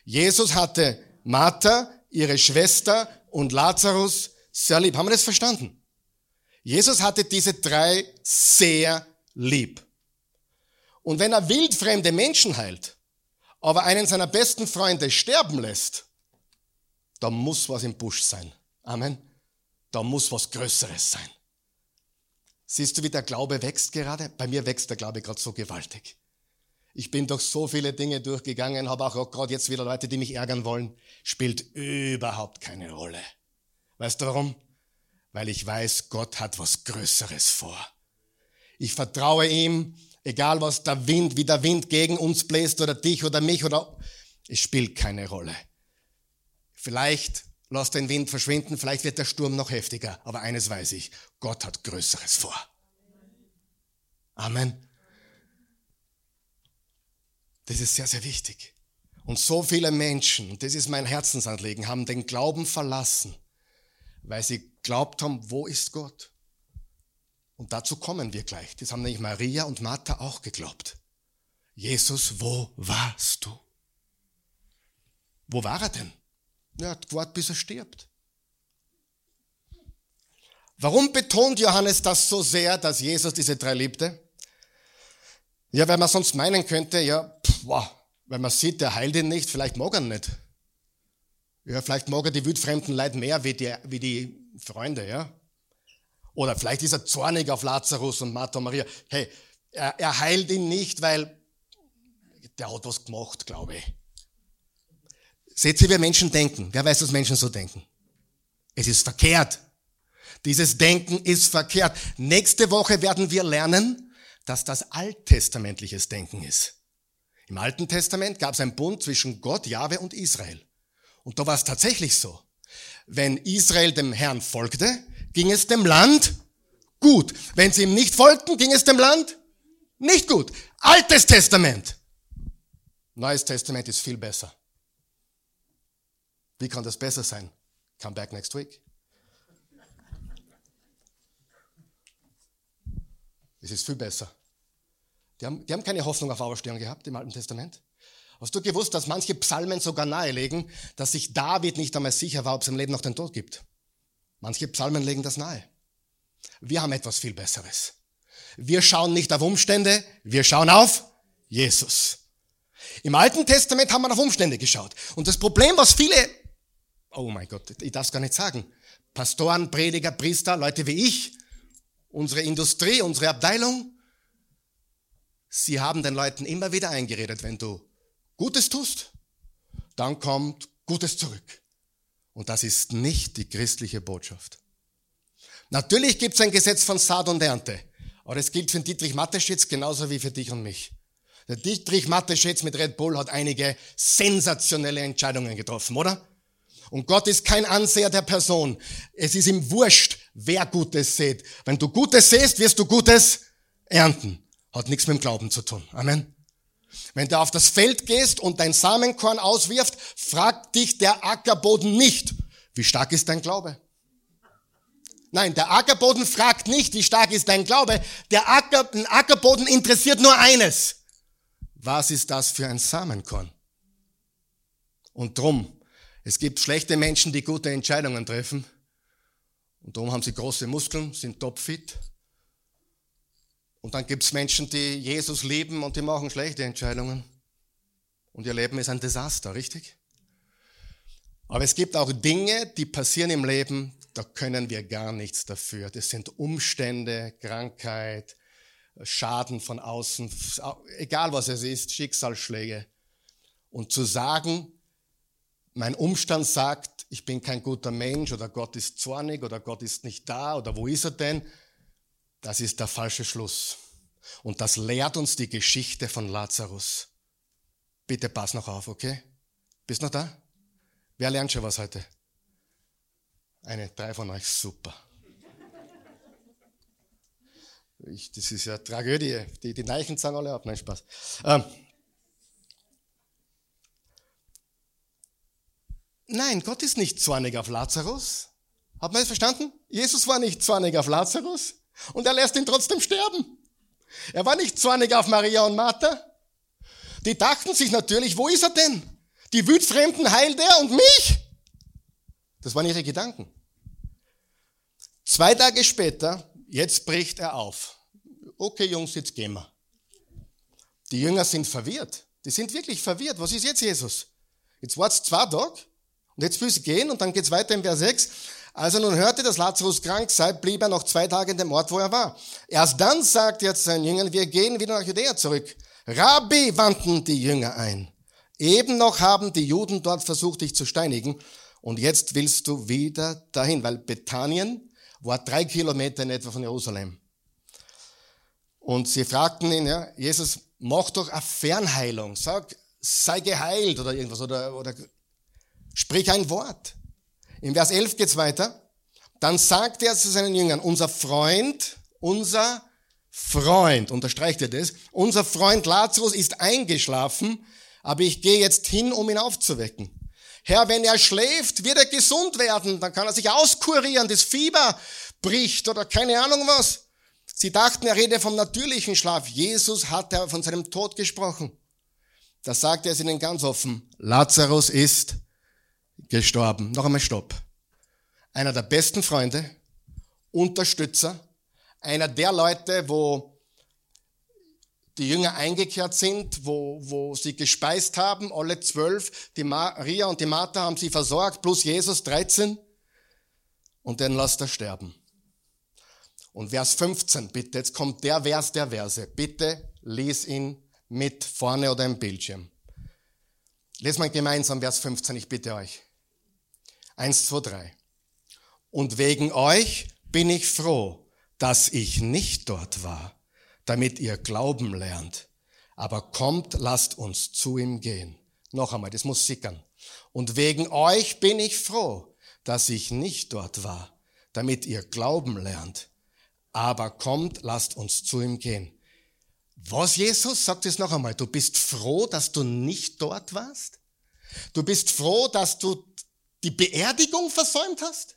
Jesus hatte Martha, ihre Schwester und Lazarus sehr lieb. Haben wir das verstanden? Jesus hatte diese drei sehr lieb. Und wenn er wildfremde Menschen heilt, aber einen seiner besten Freunde sterben lässt, da muss was im Busch sein. Amen. Da muss was Größeres sein. Siehst du, wie der Glaube wächst gerade? Bei mir wächst der Glaube gerade so gewaltig. Ich bin durch so viele Dinge durchgegangen, habe auch gerade jetzt wieder Leute, die mich ärgern wollen. Spielt überhaupt keine Rolle. Weißt du warum? Weil ich weiß, Gott hat was Größeres vor. Ich vertraue ihm, egal was der Wind, wie der Wind gegen uns bläst oder dich oder mich oder, es spielt keine Rolle. Vielleicht Lass den Wind verschwinden, vielleicht wird der Sturm noch heftiger. Aber eines weiß ich, Gott hat Größeres vor. Amen. Das ist sehr, sehr wichtig. Und so viele Menschen, das ist mein Herzensanliegen, haben den Glauben verlassen, weil sie glaubt haben, wo ist Gott? Und dazu kommen wir gleich. Das haben nämlich Maria und Martha auch geglaubt. Jesus, wo warst du? Wo war er denn? Er hat gewartet, bis er stirbt. Warum betont Johannes das so sehr, dass Jesus diese drei liebte? Ja, weil man sonst meinen könnte, ja, pff, wow, Weil man sieht, der heilt ihn nicht, vielleicht mag er ihn nicht. Ja, vielleicht mag er die wildfremden Leute mehr wie die, wie die Freunde, ja. Oder vielleicht ist er zornig auf Lazarus und Martha und Maria. Hey, er, er heilt ihn nicht, weil der hat was gemacht, glaube ich. Seht ihr, wie Menschen denken? Wer weiß, dass Menschen so denken? Es ist verkehrt. Dieses Denken ist verkehrt. Nächste Woche werden wir lernen, dass das alttestamentliches Denken ist. Im Alten Testament gab es einen Bund zwischen Gott, Jahwe und Israel. Und da war es tatsächlich so. Wenn Israel dem Herrn folgte, ging es dem Land gut. Wenn sie ihm nicht folgten, ging es dem Land nicht gut. Altes Testament. Neues Testament ist viel besser. Wie kann das besser sein? Come back next week. Es ist viel besser. Die haben, die haben keine Hoffnung auf Auferstehung gehabt im Alten Testament. Hast du gewusst, dass manche Psalmen sogar nahelegen, dass sich David nicht einmal sicher war, ob es im Leben noch den Tod gibt? Manche Psalmen legen das nahe. Wir haben etwas viel Besseres. Wir schauen nicht auf Umstände, wir schauen auf Jesus. Im Alten Testament haben wir auf Umstände geschaut. Und das Problem, was viele, oh mein Gott, ich darf es gar nicht sagen, Pastoren, Prediger, Priester, Leute wie ich, unsere Industrie, unsere Abteilung, sie haben den Leuten immer wieder eingeredet, wenn du Gutes tust, dann kommt Gutes zurück. Und das ist nicht die christliche Botschaft. Natürlich gibt es ein Gesetz von Saat und Ernte, aber das gilt für Dietrich Matteschitz genauso wie für dich und mich. Der Dietrich Matteschitz mit Red Bull hat einige sensationelle Entscheidungen getroffen, oder? Und Gott ist kein Anseher der Person. Es ist ihm wurscht, wer Gutes sät. Wenn du Gutes säst, wirst du Gutes ernten. Hat nichts mit dem Glauben zu tun. Amen. Wenn du auf das Feld gehst und dein Samenkorn auswirft, fragt dich der Ackerboden nicht, wie stark ist dein Glaube? Nein, der Ackerboden fragt nicht, wie stark ist dein Glaube. Der Acker, Ackerboden interessiert nur eines. Was ist das für ein Samenkorn? Und drum, es gibt schlechte Menschen, die gute Entscheidungen treffen. Und darum haben sie große Muskeln, sind topfit. Und dann gibt es Menschen, die Jesus lieben und die machen schlechte Entscheidungen. Und ihr Leben ist ein Desaster, richtig? Aber es gibt auch Dinge, die passieren im Leben, da können wir gar nichts dafür. Das sind Umstände, Krankheit, Schaden von außen, egal was es ist, Schicksalsschläge. Und zu sagen, mein Umstand sagt, ich bin kein guter Mensch oder Gott ist zornig oder Gott ist nicht da oder wo ist er denn? Das ist der falsche Schluss. Und das lehrt uns die Geschichte von Lazarus. Bitte pass noch auf, okay? Bist noch da? Wer lernt schon was heute? Eine, drei von euch, super. Ich, das ist ja Tragödie. Die, die Neichen sagen alle ab. Nein, Spaß. Ähm, nein, Gott ist nicht zornig auf Lazarus. Hat man das verstanden? Jesus war nicht zornig auf Lazarus und er lässt ihn trotzdem sterben. Er war nicht zornig auf Maria und Martha. Die dachten sich natürlich, wo ist er denn? Die Wütfremden heilt er und mich? Das waren ihre Gedanken. Zwei Tage später, jetzt bricht er auf. Okay, Jungs, jetzt gehen wir. Die Jünger sind verwirrt. Die sind wirklich verwirrt. Was ist jetzt Jesus? Jetzt war's zwei Tage und jetzt will sie gehen und dann geht's weiter im Vers 6. Als er nun hörte, dass Lazarus krank sei, blieb er noch zwei Tage in dem Ort, wo er war. Erst dann sagte er zu seinen Jüngern, wir gehen wieder nach Judäa zurück. Rabbi wandten die Jünger ein. Eben noch haben die Juden dort versucht, dich zu steinigen. Und jetzt willst du wieder dahin, weil Bethanien war drei Kilometer in etwa von Jerusalem. Und sie fragten ihn, ja, Jesus, mach doch eine Fernheilung, sag, sei geheilt oder irgendwas, oder, oder sprich ein Wort. Im Vers 11 geht's weiter. Dann sagt er zu seinen Jüngern, unser Freund, unser Freund, unterstreicht er das, unser Freund Lazarus ist eingeschlafen, aber ich gehe jetzt hin, um ihn aufzuwecken. Herr, wenn er schläft, wird er gesund werden, dann kann er sich auskurieren, das Fieber bricht oder keine Ahnung was. Sie dachten, er rede vom natürlichen Schlaf. Jesus hat von seinem Tod gesprochen. Da sagt er es ihnen ganz offen. Lazarus ist gestorben. Noch einmal Stopp. Einer der besten Freunde, Unterstützer, einer der Leute, wo die Jünger eingekehrt sind, wo, wo sie gespeist haben, alle zwölf, die Maria und die Martha haben sie versorgt, plus Jesus 13. Und dann lasst er sterben. Und Vers 15, bitte, jetzt kommt der Vers der Verse. Bitte lies ihn mit vorne oder im Bildschirm. Lesen wir gemeinsam Vers 15, ich bitte euch. Eins, zwei, drei. Und wegen euch bin ich froh, dass ich nicht dort war, damit ihr glauben lernt. Aber kommt, lasst uns zu ihm gehen. Noch einmal, das muss sickern. Und wegen euch bin ich froh, dass ich nicht dort war, damit ihr glauben lernt aber kommt, lasst uns zu ihm gehen. Was, Jesus? Sagt es noch einmal. Du bist froh, dass du nicht dort warst? Du bist froh, dass du die Beerdigung versäumt hast?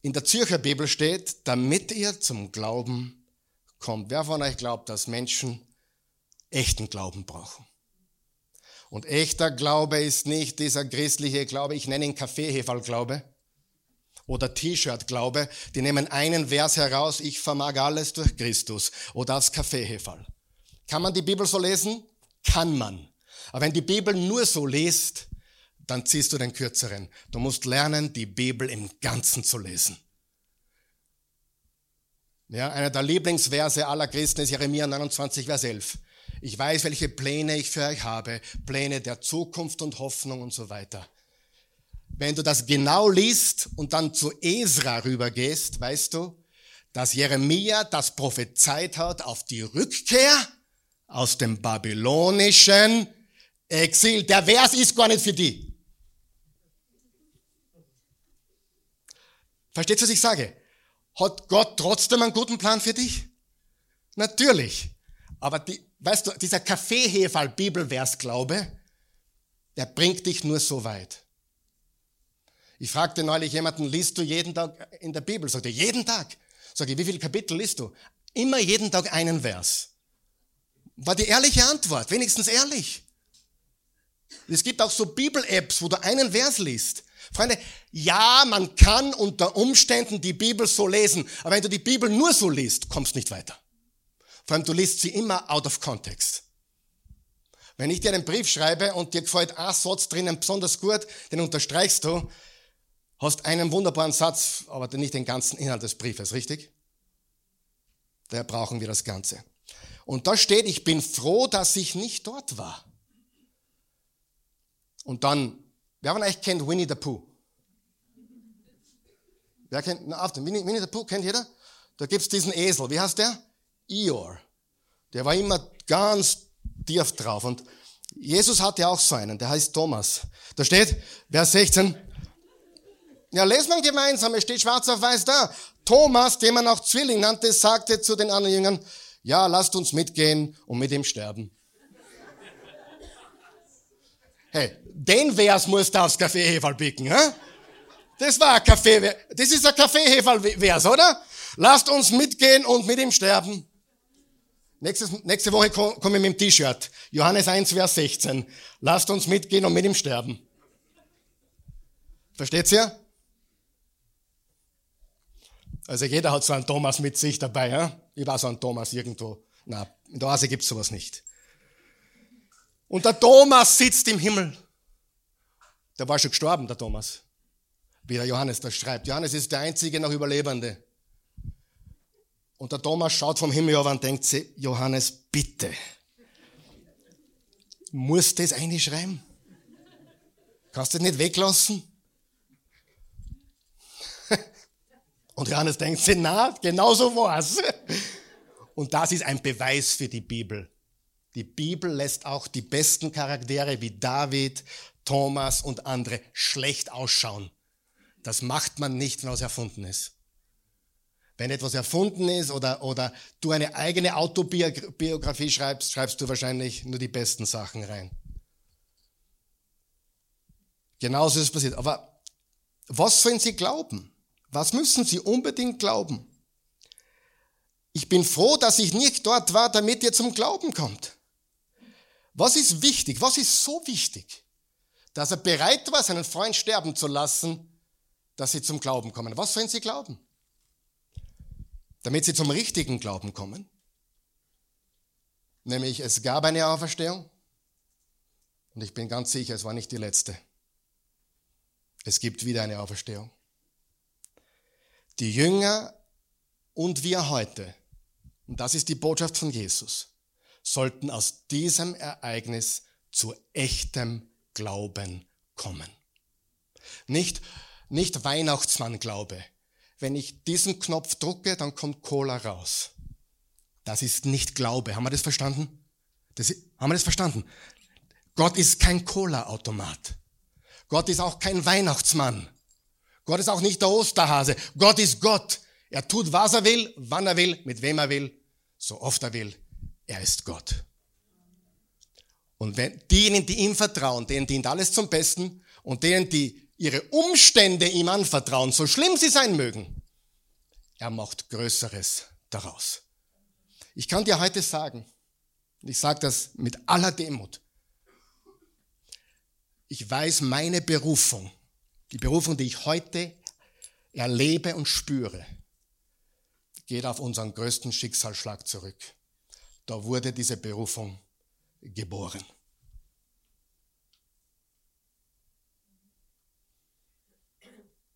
In der Zürcher Bibel steht, damit ihr zum Glauben kommt. Wer von euch glaubt, dass Menschen echten Glauben brauchen? Und echter Glaube ist nicht dieser christliche Glaube, ich nenne ihn Kaffeeheferl-Glaube oder T-Shirt-Glaube, die nehmen einen Vers heraus, ich vermag alles durch Christus oder als Kaffeeheferl. Kann man die Bibel so lesen? Kann man. Aber wenn die Bibel nur so liest, dann ziehst du den kürzeren. Du musst lernen, die Bibel im Ganzen zu lesen. Ja, einer der Lieblingsverse aller Christen ist Jeremia 29, Vers 11. Ich weiß, welche Pläne ich für euch habe, Pläne der Zukunft und Hoffnung und so weiter. Wenn du das genau liest und dann zu Esra rübergehst, weißt du, dass Jeremia das prophezeit hat auf die Rückkehr aus dem babylonischen Exil. Der Vers ist gar nicht für die. Versteht was ich sage? Hat Gott trotzdem einen guten Plan für dich? Natürlich. Aber die, weißt du, dieser Kaffeeheferl-Bibelvers-Glaube, der bringt dich nur so weit. Ich fragte neulich jemanden, liest du jeden Tag in der Bibel? Sagte, jeden Tag. Sag ich, wie viele Kapitel liest du? Immer jeden Tag einen Vers. War die ehrliche Antwort, wenigstens ehrlich. Es gibt auch so Bibel-Apps, wo du einen Vers liest. Freunde, ja, man kann unter Umständen die Bibel so lesen, aber wenn du die Bibel nur so liest, kommst nicht weiter. Vor allem, du liest sie immer out of context. Wenn ich dir einen Brief schreibe und dir gefällt ein Satz drinnen besonders gut, den unterstreichst du, hast einen wunderbaren Satz, aber nicht den ganzen Inhalt des Briefes, richtig? Daher brauchen wir das Ganze. Und da steht, ich bin froh, dass ich nicht dort war. Und dann, wer von euch kennt Winnie the Pooh? Wer kennt, na, den, Winnie, Winnie the Pooh kennt jeder? Da gibt's diesen Esel, wie heißt der? Eeyore. Der war immer ganz tief drauf. Und Jesus hatte auch so einen, der heißt Thomas. Da steht, Vers 16, ja, lesen wir gemeinsam, es steht schwarz auf weiß da. Thomas, den man auch Zwilling nannte, sagte zu den anderen Jüngern, ja, lasst uns mitgehen und mit ihm sterben. Hey, den Vers musst du aufs Kaffeeheferl picken, hä? Das war ein Kaffee, das ist ein Kaffeeheferl-Vers, oder? Lasst uns mitgehen und mit ihm sterben. Nächstes, nächste Woche komme ich mit dem T-Shirt. Johannes 1, Vers 16. Lasst uns mitgehen und mit ihm sterben. Versteht's ja? Also jeder hat so einen Thomas mit sich dabei. Ja? Ich war so ein Thomas irgendwo. Na, in der Oase gibt's sowas nicht. Und der Thomas sitzt im Himmel. Der war schon gestorben, der Thomas. Wie der Johannes das schreibt. Johannes ist der einzige noch Überlebende. Und der Thomas schaut vom Himmel auf und denkt sich, Johannes, bitte. Musst du das einschreiben? Kannst du das nicht weglassen? (laughs) Und Johannes denkt sich, na, genau so war's. Und das ist ein Beweis für die Bibel. Die Bibel lässt auch die besten Charaktere wie David, Thomas und andere schlecht ausschauen. Das macht man nicht, wenn was erfunden ist. Wenn etwas erfunden ist oder, oder du eine eigene Autobiografie schreibst, schreibst du wahrscheinlich nur die besten Sachen rein. Genauso ist es passiert. Aber was sollen sie glauben? Was müssen Sie unbedingt glauben? Ich bin froh, dass ich nicht dort war, damit ihr zum Glauben kommt. Was ist wichtig? Was ist so wichtig? Dass er bereit war, seinen Freund sterben zu lassen, dass sie zum Glauben kommen. Was sollen sie glauben? Damit sie zum richtigen Glauben kommen? Nämlich es gab eine Auferstehung und ich bin ganz sicher, es war nicht die letzte. Es gibt wieder eine Auferstehung. Die Jünger und wir heute, und das ist die Botschaft von Jesus, sollten aus diesem Ereignis zu echtem Glauben kommen. Nicht, nicht Weihnachtsmann-Glaube. Wenn ich diesen Knopf drucke, dann kommt Cola raus. Das ist nicht Glaube. Haben wir das verstanden? Das, haben wir das verstanden? Gott ist kein Cola-Automat. Gott ist auch kein Weihnachtsmann. Gott ist auch nicht der Osterhase. Gott ist Gott. Er tut, was er will, wann er will, mit wem er will, so oft er will. Er ist Gott. Und wenn diejenigen, die ihm vertrauen, denen dient alles zum Besten und denen, die ihre Umstände ihm anvertrauen, so schlimm sie sein mögen, er macht Größeres daraus. Ich kann dir heute sagen, und ich sage das mit aller Demut, ich weiß meine Berufung, die Berufung, die ich heute erlebe und spüre, geht auf unseren größten Schicksalsschlag zurück. Da wurde diese Berufung geboren.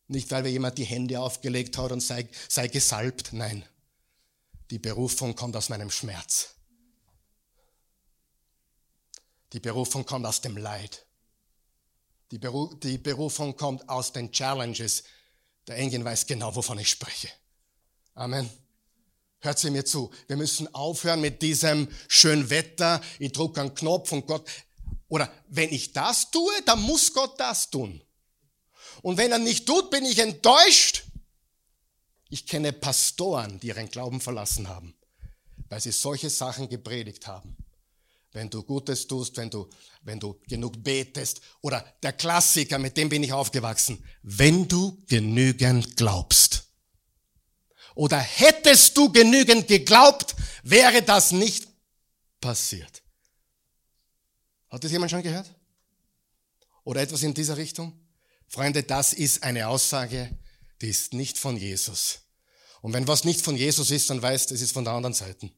Nicht, weil wir jemand die Hände aufgelegt hat und sei, sei gesalbt, nein. Die Berufung kommt aus meinem Schmerz. Die Berufung kommt aus dem Leid. Die, Beru die Berufung kommt aus den Challenges. Der Engel weiß genau, wovon ich spreche. Amen. Hört sie mir zu. Wir müssen aufhören mit diesem schönen Wetter. Ich drücke einen Knopf und Gott. Oder wenn ich das tue, dann muss Gott das tun. Und wenn er nicht tut, bin ich enttäuscht. Ich kenne Pastoren, die ihren Glauben verlassen haben, weil sie solche Sachen gepredigt haben. Wenn du Gutes tust, wenn du, wenn du genug betest. Oder der Klassiker, mit dem bin ich aufgewachsen. Wenn du genügend glaubst. Oder hättest du genügend geglaubt, wäre das nicht passiert. Hat das jemand schon gehört? Oder etwas in dieser Richtung? Freunde, das ist eine Aussage, die ist nicht von Jesus. Und wenn was nicht von Jesus ist, dann weißt, es ist von der anderen Seite.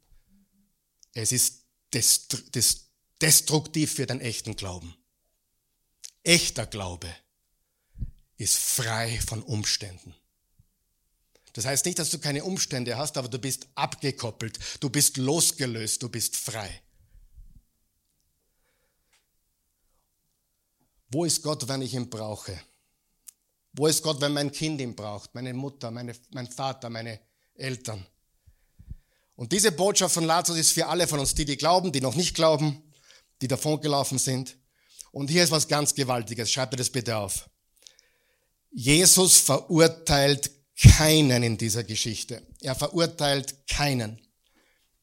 Es ist destruktiv für den echten Glauben. Echter Glaube ist frei von Umständen. Das heißt nicht, dass du keine Umstände hast, aber du bist abgekoppelt, du bist losgelöst, du bist frei. Wo ist Gott, wenn ich ihn brauche? Wo ist Gott, wenn mein Kind ihn braucht? Meine Mutter, meine, mein Vater, meine Eltern. Und diese Botschaft von Lazarus ist für alle von uns, die, die glauben, die noch nicht glauben, die davongelaufen sind. Und hier ist was ganz Gewaltiges. Schreibt ihr das bitte auf. Jesus verurteilt keinen in dieser Geschichte. Er verurteilt keinen.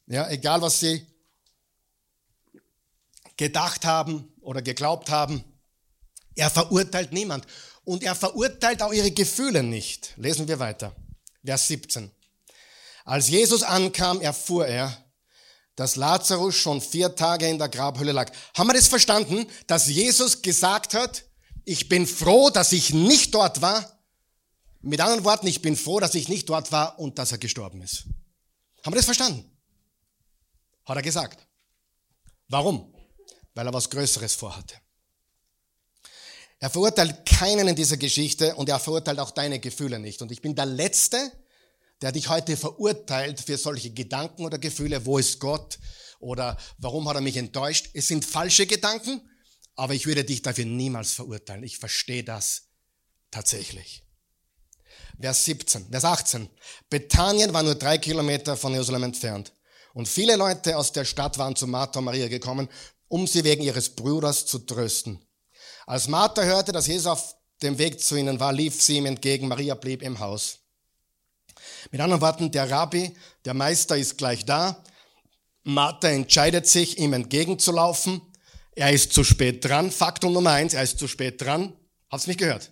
Ja, egal was sie gedacht haben oder geglaubt haben. Er verurteilt niemand. Und er verurteilt auch ihre Gefühle nicht. Lesen wir weiter. Vers 17. Als Jesus ankam, erfuhr er, dass Lazarus schon vier Tage in der Grabhöhle lag. Haben wir das verstanden, dass Jesus gesagt hat, ich bin froh, dass ich nicht dort war? Mit anderen Worten, ich bin froh, dass ich nicht dort war und dass er gestorben ist. Haben wir das verstanden? Hat er gesagt. Warum? Weil er was Größeres vorhatte. Er verurteilt keinen in dieser Geschichte und er verurteilt auch deine Gefühle nicht. Und ich bin der Letzte, der dich heute verurteilt für solche Gedanken oder Gefühle. Wo ist Gott? Oder warum hat er mich enttäuscht? Es sind falsche Gedanken, aber ich würde dich dafür niemals verurteilen. Ich verstehe das tatsächlich. Vers 17, Vers 18. Bethanien war nur drei Kilometer von Jerusalem entfernt. Und viele Leute aus der Stadt waren zu Martha und Maria gekommen, um sie wegen ihres Bruders zu trösten. Als Martha hörte, dass Jesus auf dem Weg zu ihnen war, lief sie ihm entgegen. Maria blieb im Haus. Mit anderen Worten, der Rabbi, der Meister ist gleich da. Martha entscheidet sich, ihm entgegenzulaufen. Er ist zu spät dran. Faktum Nummer eins, er ist zu spät dran. Habt's mich gehört?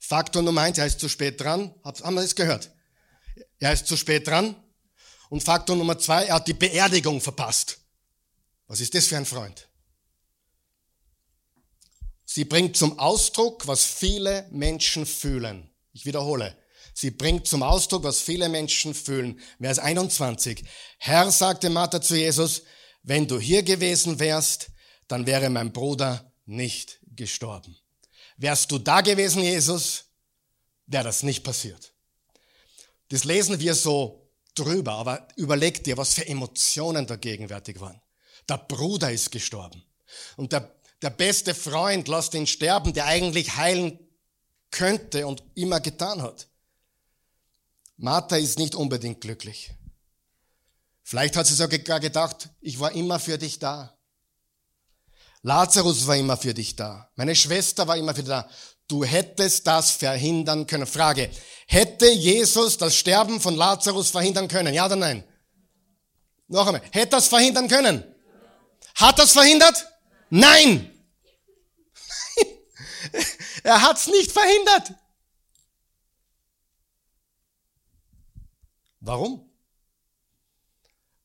Faktor Nummer eins, er ist zu spät dran. Haben wir das gehört? Er ist zu spät dran. Und Faktor Nummer zwei, er hat die Beerdigung verpasst. Was ist das für ein Freund? Sie bringt zum Ausdruck, was viele Menschen fühlen. Ich wiederhole. Sie bringt zum Ausdruck, was viele Menschen fühlen. Vers 21. Herr, sagte Martha zu Jesus, wenn du hier gewesen wärst, dann wäre mein Bruder nicht gestorben. Wärst du da gewesen, Jesus, wäre das nicht passiert. Das lesen wir so drüber, aber überleg dir, was für Emotionen da gegenwärtig waren. Der Bruder ist gestorben. Und der, der beste Freund lässt ihn sterben, der eigentlich heilen könnte und immer getan hat. Martha ist nicht unbedingt glücklich. Vielleicht hat sie sogar gedacht, ich war immer für dich da. Lazarus war immer für dich da. Meine Schwester war immer für dich da. Du hättest das verhindern können. Frage, hätte Jesus das Sterben von Lazarus verhindern können? Ja oder nein? Noch einmal, hätte das verhindern können? Hat das verhindert? Nein! (laughs) er hat es nicht verhindert. Warum?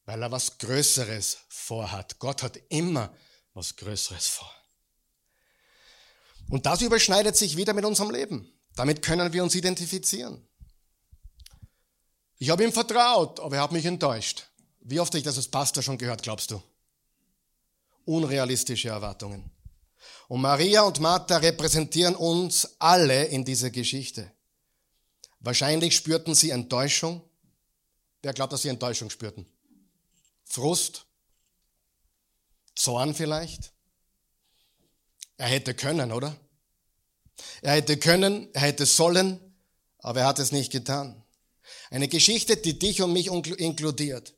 Weil er was Größeres vorhat. Gott hat immer was Größeres vor. Und das überschneidet sich wieder mit unserem Leben. Damit können wir uns identifizieren. Ich habe ihm vertraut, aber er hat mich enttäuscht. Wie oft habe ich das als Pastor schon gehört, glaubst du? Unrealistische Erwartungen. Und Maria und Martha repräsentieren uns alle in dieser Geschichte. Wahrscheinlich spürten sie Enttäuschung. Wer glaubt, dass sie Enttäuschung spürten? Frust? Zorn vielleicht? Er hätte können, oder? Er hätte können, er hätte sollen, aber er hat es nicht getan. Eine Geschichte, die dich und mich inkludiert.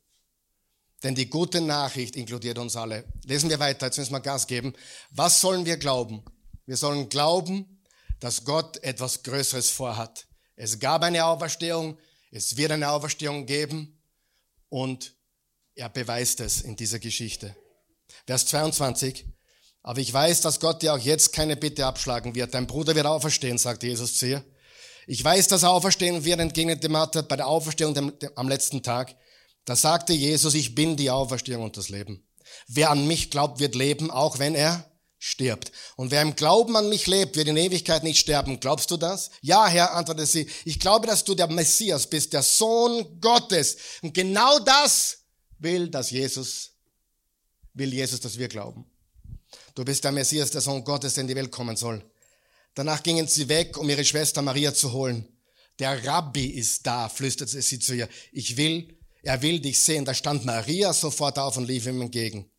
Denn die gute Nachricht inkludiert uns alle. Lesen wir weiter, jetzt müssen wir Gas geben. Was sollen wir glauben? Wir sollen glauben, dass Gott etwas Größeres vorhat. Es gab eine Auferstehung, es wird eine Auferstehung geben und er beweist es in dieser Geschichte. Vers 22. Aber ich weiß, dass Gott dir auch jetzt keine Bitte abschlagen wird. Dein Bruder wird auferstehen, sagt Jesus zu ihr. Ich weiß, dass er auferstehen wird, entgegnete Martha bei der Auferstehung am letzten Tag. Da sagte Jesus, ich bin die Auferstehung und das Leben. Wer an mich glaubt, wird leben, auch wenn er stirbt. Und wer im Glauben an mich lebt, wird in Ewigkeit nicht sterben. Glaubst du das? Ja, Herr, antwortete sie. Ich glaube, dass du der Messias bist, der Sohn Gottes. Und genau das will, dass Jesus, will Jesus, dass wir glauben. Du bist der Messias, der Sohn Gottes, der in die Welt kommen soll. Danach gingen sie weg, um ihre Schwester Maria zu holen. Der Rabbi ist da, flüsterte sie zu ihr. Ich will, er will dich sehen. Da stand Maria sofort auf und lief ihm entgegen.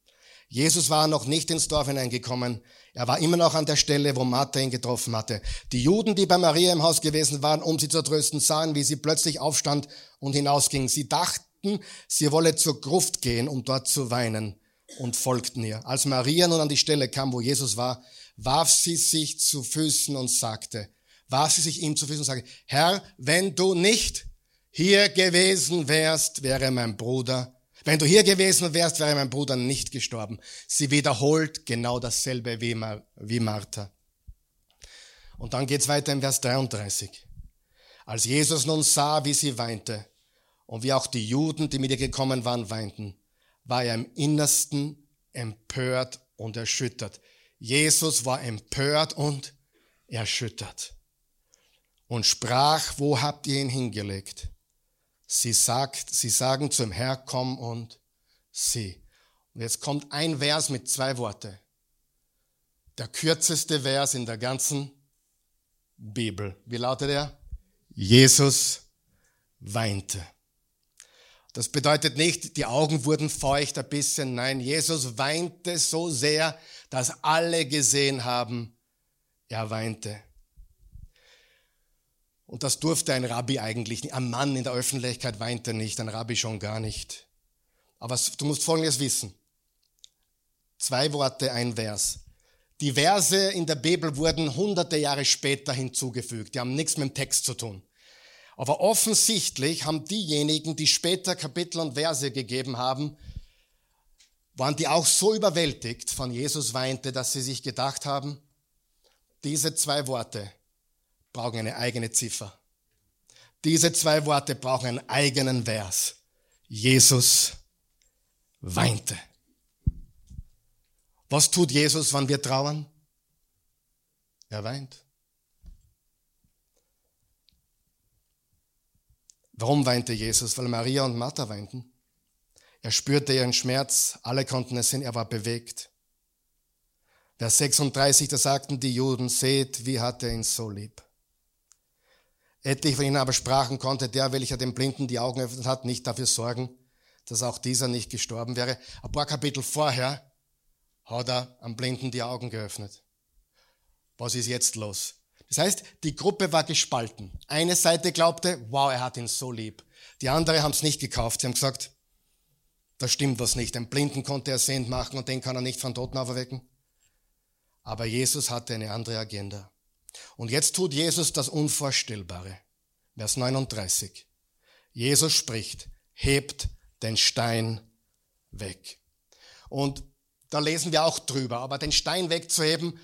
Jesus war noch nicht ins Dorf hineingekommen. Er war immer noch an der Stelle, wo Martha ihn getroffen hatte. Die Juden, die bei Maria im Haus gewesen waren, um sie zu trösten, sahen, wie sie plötzlich aufstand und hinausging. Sie dachten, sie wolle zur Gruft gehen, um dort zu weinen und folgten ihr. Als Maria nun an die Stelle kam, wo Jesus war, warf sie sich zu Füßen und sagte, warf sie sich ihm zu Füßen und sagte, Herr, wenn du nicht hier gewesen wärst, wäre mein Bruder wenn du hier gewesen wärst, wäre mein Bruder nicht gestorben. Sie wiederholt genau dasselbe wie, Mar wie Martha. Und dann geht's weiter im Vers 33. Als Jesus nun sah, wie sie weinte und wie auch die Juden, die mit ihr gekommen waren, weinten, war er im Innersten empört und erschüttert. Jesus war empört und erschüttert und sprach, wo habt ihr ihn hingelegt? Sie sagt, sie sagen zum Herr, komm und sieh. Und jetzt kommt ein Vers mit zwei Worte. Der kürzeste Vers in der ganzen Bibel. Wie lautet er? Jesus weinte. Das bedeutet nicht, die Augen wurden feucht ein bisschen. Nein, Jesus weinte so sehr, dass alle gesehen haben, er weinte. Und das durfte ein Rabbi eigentlich nicht. Ein Mann in der Öffentlichkeit weinte nicht, ein Rabbi schon gar nicht. Aber du musst Folgendes wissen. Zwei Worte, ein Vers. Die Verse in der Bibel wurden hunderte Jahre später hinzugefügt. Die haben nichts mit dem Text zu tun. Aber offensichtlich haben diejenigen, die später Kapitel und Verse gegeben haben, waren die auch so überwältigt von Jesus weinte, dass sie sich gedacht haben, diese zwei Worte, brauchen eine eigene Ziffer. Diese zwei Worte brauchen einen eigenen Vers. Jesus weinte. Was tut Jesus, wann wir trauern? Er weint. Warum weinte Jesus? Weil Maria und Martha weinten. Er spürte ihren Schmerz, alle konnten es sehen, er war bewegt. Vers 36, da sagten die Juden, seht, wie hat er ihn so lieb. Etliche von ihnen aber sprachen, konnte der, welcher dem Blinden die Augen öffnet hat, nicht dafür sorgen, dass auch dieser nicht gestorben wäre. Ein paar Kapitel vorher hat er am Blinden die Augen geöffnet. Was ist jetzt los? Das heißt, die Gruppe war gespalten. Eine Seite glaubte, wow, er hat ihn so lieb. Die andere haben es nicht gekauft. Sie haben gesagt, da stimmt was nicht. Den Blinden konnte er sehend machen und den kann er nicht von Toten auferwecken. Aber Jesus hatte eine andere Agenda. Und jetzt tut Jesus das Unvorstellbare. Vers 39. Jesus spricht, hebt den Stein weg. Und da lesen wir auch drüber. Aber den Stein wegzuheben,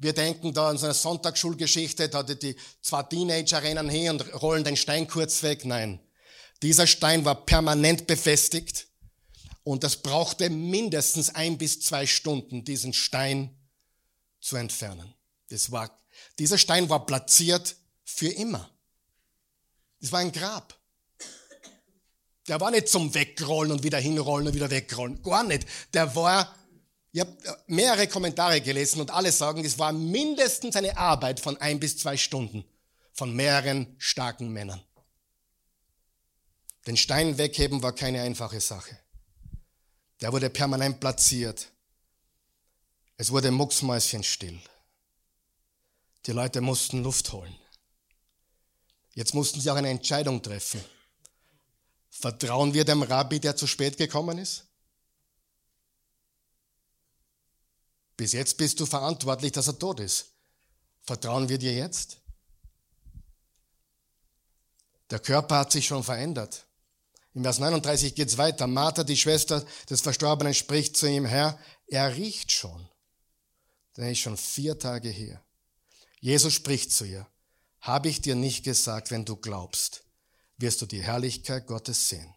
wir denken da an so eine Sonntagsschulgeschichte, da die zwei Teenager rennen hin und rollen den Stein kurz weg. Nein. Dieser Stein war permanent befestigt und es brauchte mindestens ein bis zwei Stunden, diesen Stein zu entfernen. Das war, dieser Stein war platziert für immer. Das war ein Grab. Der war nicht zum Wegrollen und wieder hinrollen und wieder wegrollen. Gar nicht. Der war ich habe äh, mehrere Kommentare gelesen und alle sagen, es war mindestens eine Arbeit von ein bis zwei Stunden von mehreren starken Männern. Den Stein wegheben war keine einfache Sache. Der wurde permanent platziert. Es wurde mucksmäuschenstill. Die Leute mussten Luft holen. Jetzt mussten sie auch eine Entscheidung treffen. Vertrauen wir dem Rabbi, der zu spät gekommen ist? Bis jetzt bist du verantwortlich, dass er tot ist. Vertrauen wir dir jetzt? Der Körper hat sich schon verändert. Im Vers 39 geht es weiter. Martha, die Schwester des Verstorbenen, spricht zu ihm, Herr, er riecht schon. Denn er ist schon vier Tage hier. Jesus spricht zu ihr, habe ich dir nicht gesagt, wenn du glaubst, wirst du die Herrlichkeit Gottes sehen.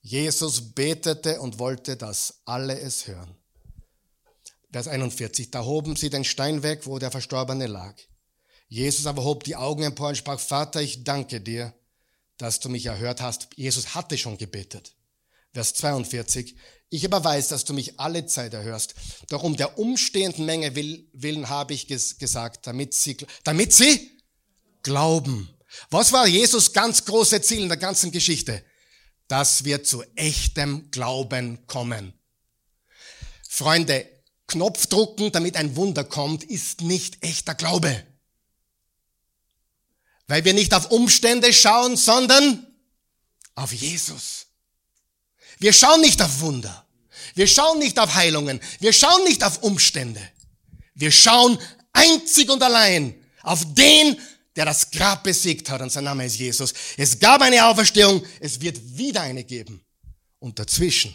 Jesus betete und wollte, dass alle es hören. Vers 41, da hoben sie den Stein weg, wo der Verstorbene lag. Jesus aber hob die Augen empor und sprach, Vater, ich danke dir, dass du mich erhört hast. Jesus hatte schon gebetet. Vers 42, ich aber weiß, dass du mich alle Zeit erhörst. Doch um der umstehenden Menge willen habe ich gesagt, damit sie, damit sie glauben. Was war Jesus ganz große Ziel in der ganzen Geschichte? Dass wir zu echtem Glauben kommen. Freunde, Knopf drucken, damit ein Wunder kommt, ist nicht echter Glaube. Weil wir nicht auf Umstände schauen, sondern auf Jesus. Wir schauen nicht auf Wunder. Wir schauen nicht auf Heilungen. Wir schauen nicht auf Umstände. Wir schauen einzig und allein auf den, der das Grab besiegt hat und sein Name ist Jesus. Es gab eine Auferstehung, es wird wieder eine geben. Und dazwischen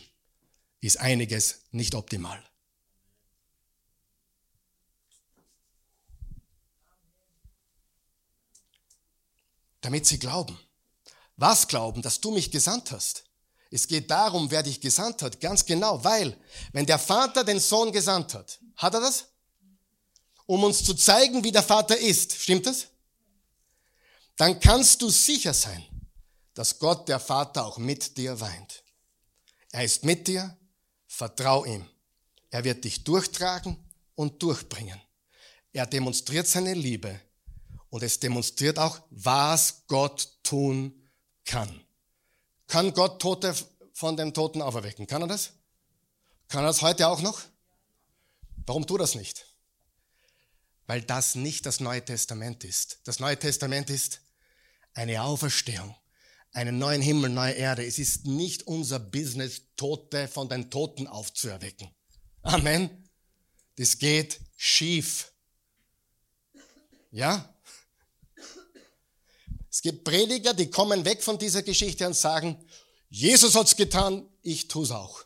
ist einiges nicht optimal. Damit sie glauben. Was glauben? Dass du mich gesandt hast. Es geht darum, wer dich gesandt hat, ganz genau, weil wenn der Vater den Sohn gesandt hat, hat er das? Um uns zu zeigen, wie der Vater ist, stimmt das? Dann kannst du sicher sein, dass Gott, der Vater, auch mit dir weint. Er ist mit dir, vertrau ihm. Er wird dich durchtragen und durchbringen. Er demonstriert seine Liebe und es demonstriert auch, was Gott tun kann. Kann Gott Tote von den Toten auferwecken? Kann er das? Kann er das heute auch noch? Warum tut er das nicht? Weil das nicht das Neue Testament ist. Das Neue Testament ist eine Auferstehung, einen neuen Himmel, neue Erde. Es ist nicht unser Business, Tote von den Toten aufzuerwecken. Amen. Das geht schief. Ja? Es gibt Prediger, die kommen weg von dieser Geschichte und sagen, Jesus hat's getan, ich tu's auch.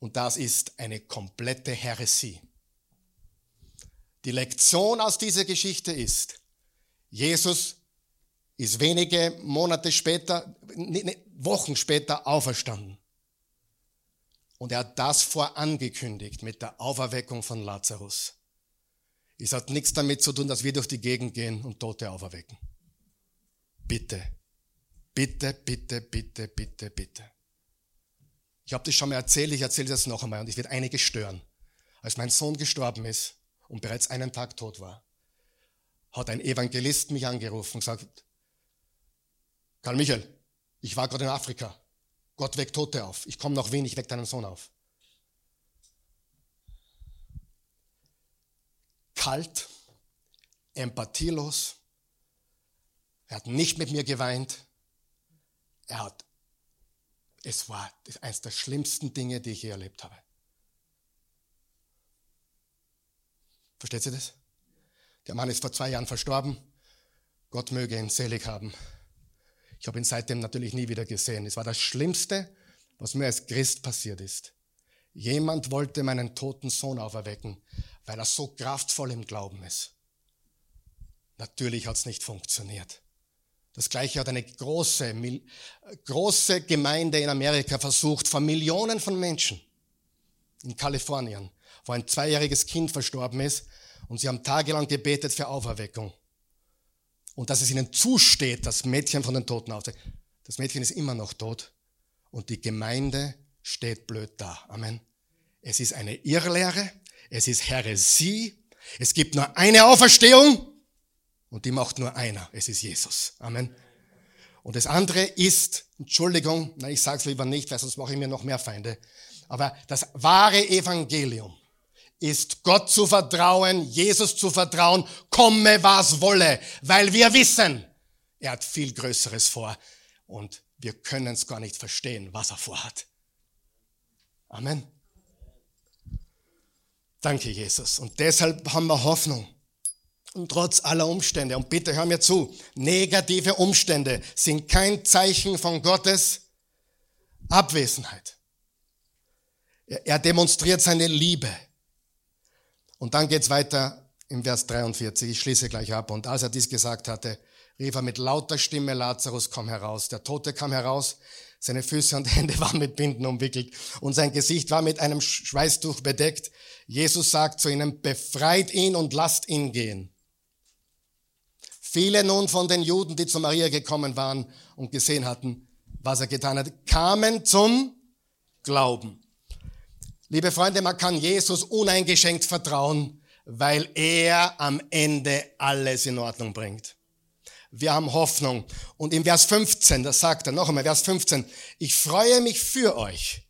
Und das ist eine komplette Heresie. Die Lektion aus dieser Geschichte ist, Jesus ist wenige Monate später, Wochen später auferstanden. Und er hat das vorangekündigt mit der Auferweckung von Lazarus. Es hat nichts damit zu tun, dass wir durch die Gegend gehen und Tote auferwecken. Bitte, bitte, bitte, bitte, bitte, bitte. Ich habe das schon mal erzählt, ich erzähle das noch einmal und ich werde einige stören. Als mein Sohn gestorben ist und bereits einen Tag tot war, hat ein Evangelist mich angerufen und gesagt, Karl Michael, ich war gerade in Afrika. Gott weckt Tote auf. Ich komme nach Wien, ich weck deinen Sohn auf. Kalt, empathielos. Er hat nicht mit mir geweint. Er hat, es war eines der schlimmsten Dinge, die ich je erlebt habe. Versteht ihr das? Der Mann ist vor zwei Jahren verstorben. Gott möge ihn selig haben. Ich habe ihn seitdem natürlich nie wieder gesehen. Es war das Schlimmste, was mir als Christ passiert ist. Jemand wollte meinen toten Sohn auferwecken, weil er so kraftvoll im Glauben ist. Natürlich hat es nicht funktioniert. Das gleiche hat eine große, große Gemeinde in Amerika versucht, vor Millionen von Menschen in Kalifornien, wo ein zweijähriges Kind verstorben ist und sie haben tagelang gebetet für Auferweckung und dass es ihnen zusteht, das Mädchen von den Toten aufzuwecken. Das Mädchen ist immer noch tot und die Gemeinde steht blöd da. Amen. Es ist eine Irrlehre, es ist Heresie, es gibt nur eine Auferstehung und die macht nur einer, es ist Jesus. Amen. Und das andere ist, Entschuldigung, na, ich sage es lieber nicht, weil sonst mache ich mir noch mehr Feinde, aber das wahre Evangelium ist Gott zu vertrauen, Jesus zu vertrauen, komme was wolle, weil wir wissen, er hat viel Größeres vor und wir können es gar nicht verstehen, was er vorhat. Amen. Danke, Jesus. Und deshalb haben wir Hoffnung. Und trotz aller Umstände, und bitte hör mir zu, negative Umstände sind kein Zeichen von Gottes Abwesenheit. Er demonstriert seine Liebe. Und dann geht's weiter im Vers 43. Ich schließe gleich ab. Und als er dies gesagt hatte, rief er mit lauter Stimme, Lazarus, komm heraus. Der Tote kam heraus, seine Füße und (laughs) Hände waren mit Binden umwickelt und sein Gesicht war mit einem Schweißtuch bedeckt. Jesus sagt zu ihnen, befreit ihn und lasst ihn gehen. Viele nun von den Juden, die zu Maria gekommen waren und gesehen hatten, was er getan hat, kamen zum Glauben. Liebe Freunde, man kann Jesus uneingeschenkt vertrauen, weil er am Ende alles in Ordnung bringt. Wir haben Hoffnung. Und im Vers 15, das sagt er noch einmal, Vers 15, ich freue mich für euch,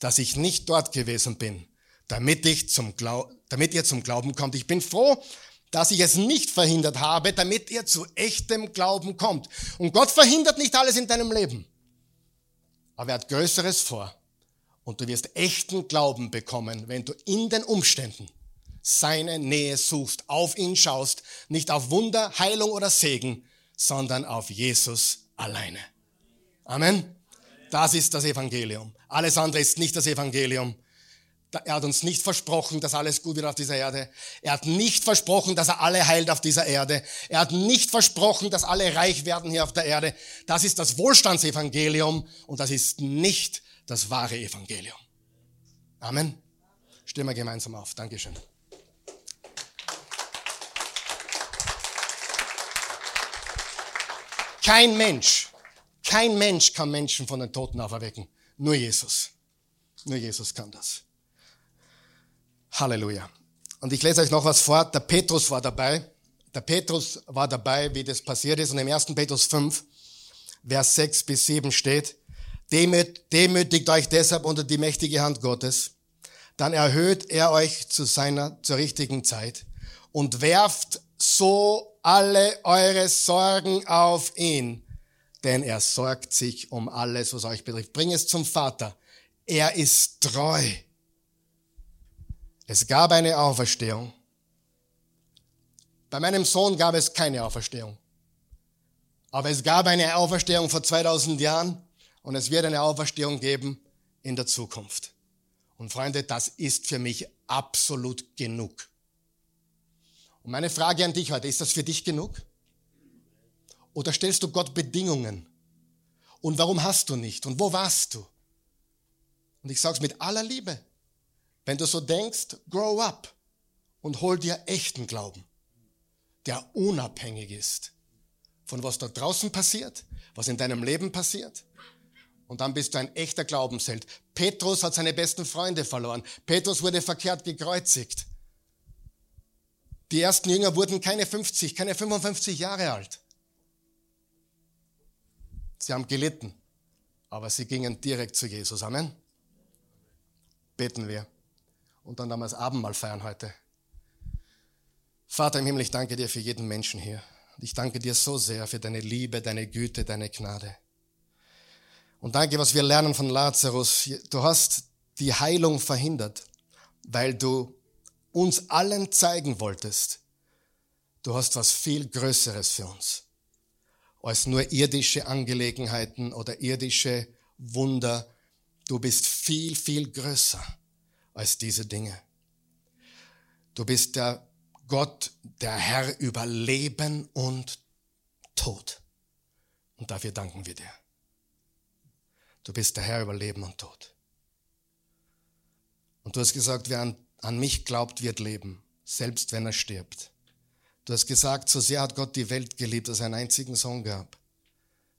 dass ich nicht dort gewesen bin, damit, ich zum Glau damit ihr zum Glauben kommt. Ich bin froh, dass ich es nicht verhindert habe, damit ihr zu echtem Glauben kommt. Und Gott verhindert nicht alles in deinem Leben. Aber er hat Größeres vor. Und du wirst echten Glauben bekommen, wenn du in den Umständen seine Nähe suchst, auf ihn schaust, nicht auf Wunder, Heilung oder Segen, sondern auf Jesus alleine. Amen. Das ist das Evangelium. Alles andere ist nicht das Evangelium. Er hat uns nicht versprochen, dass alles gut wird auf dieser Erde. Er hat nicht versprochen, dass er alle heilt auf dieser Erde. Er hat nicht versprochen, dass alle reich werden hier auf der Erde. Das ist das Wohlstandsevangelium und das ist nicht das wahre Evangelium. Amen. Stehen wir gemeinsam auf. Dankeschön. Kein Mensch, kein Mensch kann Menschen von den Toten auferwecken. Nur Jesus. Nur Jesus kann das. Halleluja. Und ich lese euch noch was vor. Der Petrus war dabei. Der Petrus war dabei, wie das passiert ist. Und im 1. Petrus 5, Vers 6 bis 7 steht, Demütigt euch deshalb unter die mächtige Hand Gottes, dann erhöht er euch zu seiner, zur richtigen Zeit und werft so alle eure Sorgen auf ihn, denn er sorgt sich um alles, was euch betrifft. Bring es zum Vater. Er ist treu. Es gab eine Auferstehung. Bei meinem Sohn gab es keine Auferstehung. Aber es gab eine Auferstehung vor 2000 Jahren und es wird eine Auferstehung geben in der Zukunft. Und Freunde, das ist für mich absolut genug. Und meine Frage an dich heute, ist das für dich genug? Oder stellst du Gott Bedingungen? Und warum hast du nicht? Und wo warst du? Und ich sage es mit aller Liebe. Wenn du so denkst, grow up und hol dir echten Glauben, der unabhängig ist von was da draußen passiert, was in deinem Leben passiert Und dann bist du ein echter Glaubensheld. Petrus hat seine besten Freunde verloren. Petrus wurde verkehrt gekreuzigt. Die ersten Jünger wurden keine 50, keine 55 Jahre alt. Sie haben gelitten, aber sie gingen direkt zu Jesus. Amen. Beten wir. Und dann damals Abendmahl feiern heute. Vater im Himmel, ich danke dir für jeden Menschen hier. Ich danke dir so sehr für deine Liebe, deine Güte, deine Gnade. Und danke, was wir lernen von Lazarus. Du hast die Heilung verhindert, weil du uns allen zeigen wolltest, du hast was viel Größeres für uns als nur irdische Angelegenheiten oder irdische Wunder. Du bist viel, viel größer als diese Dinge. Du bist der Gott, der Herr über Leben und Tod. Und dafür danken wir dir. Du bist der Herr über Leben und Tod. Und du hast gesagt, wer an, an mich glaubt, wird leben, selbst wenn er stirbt. Du hast gesagt, so sehr hat Gott die Welt geliebt, dass er einen einzigen Sohn gab,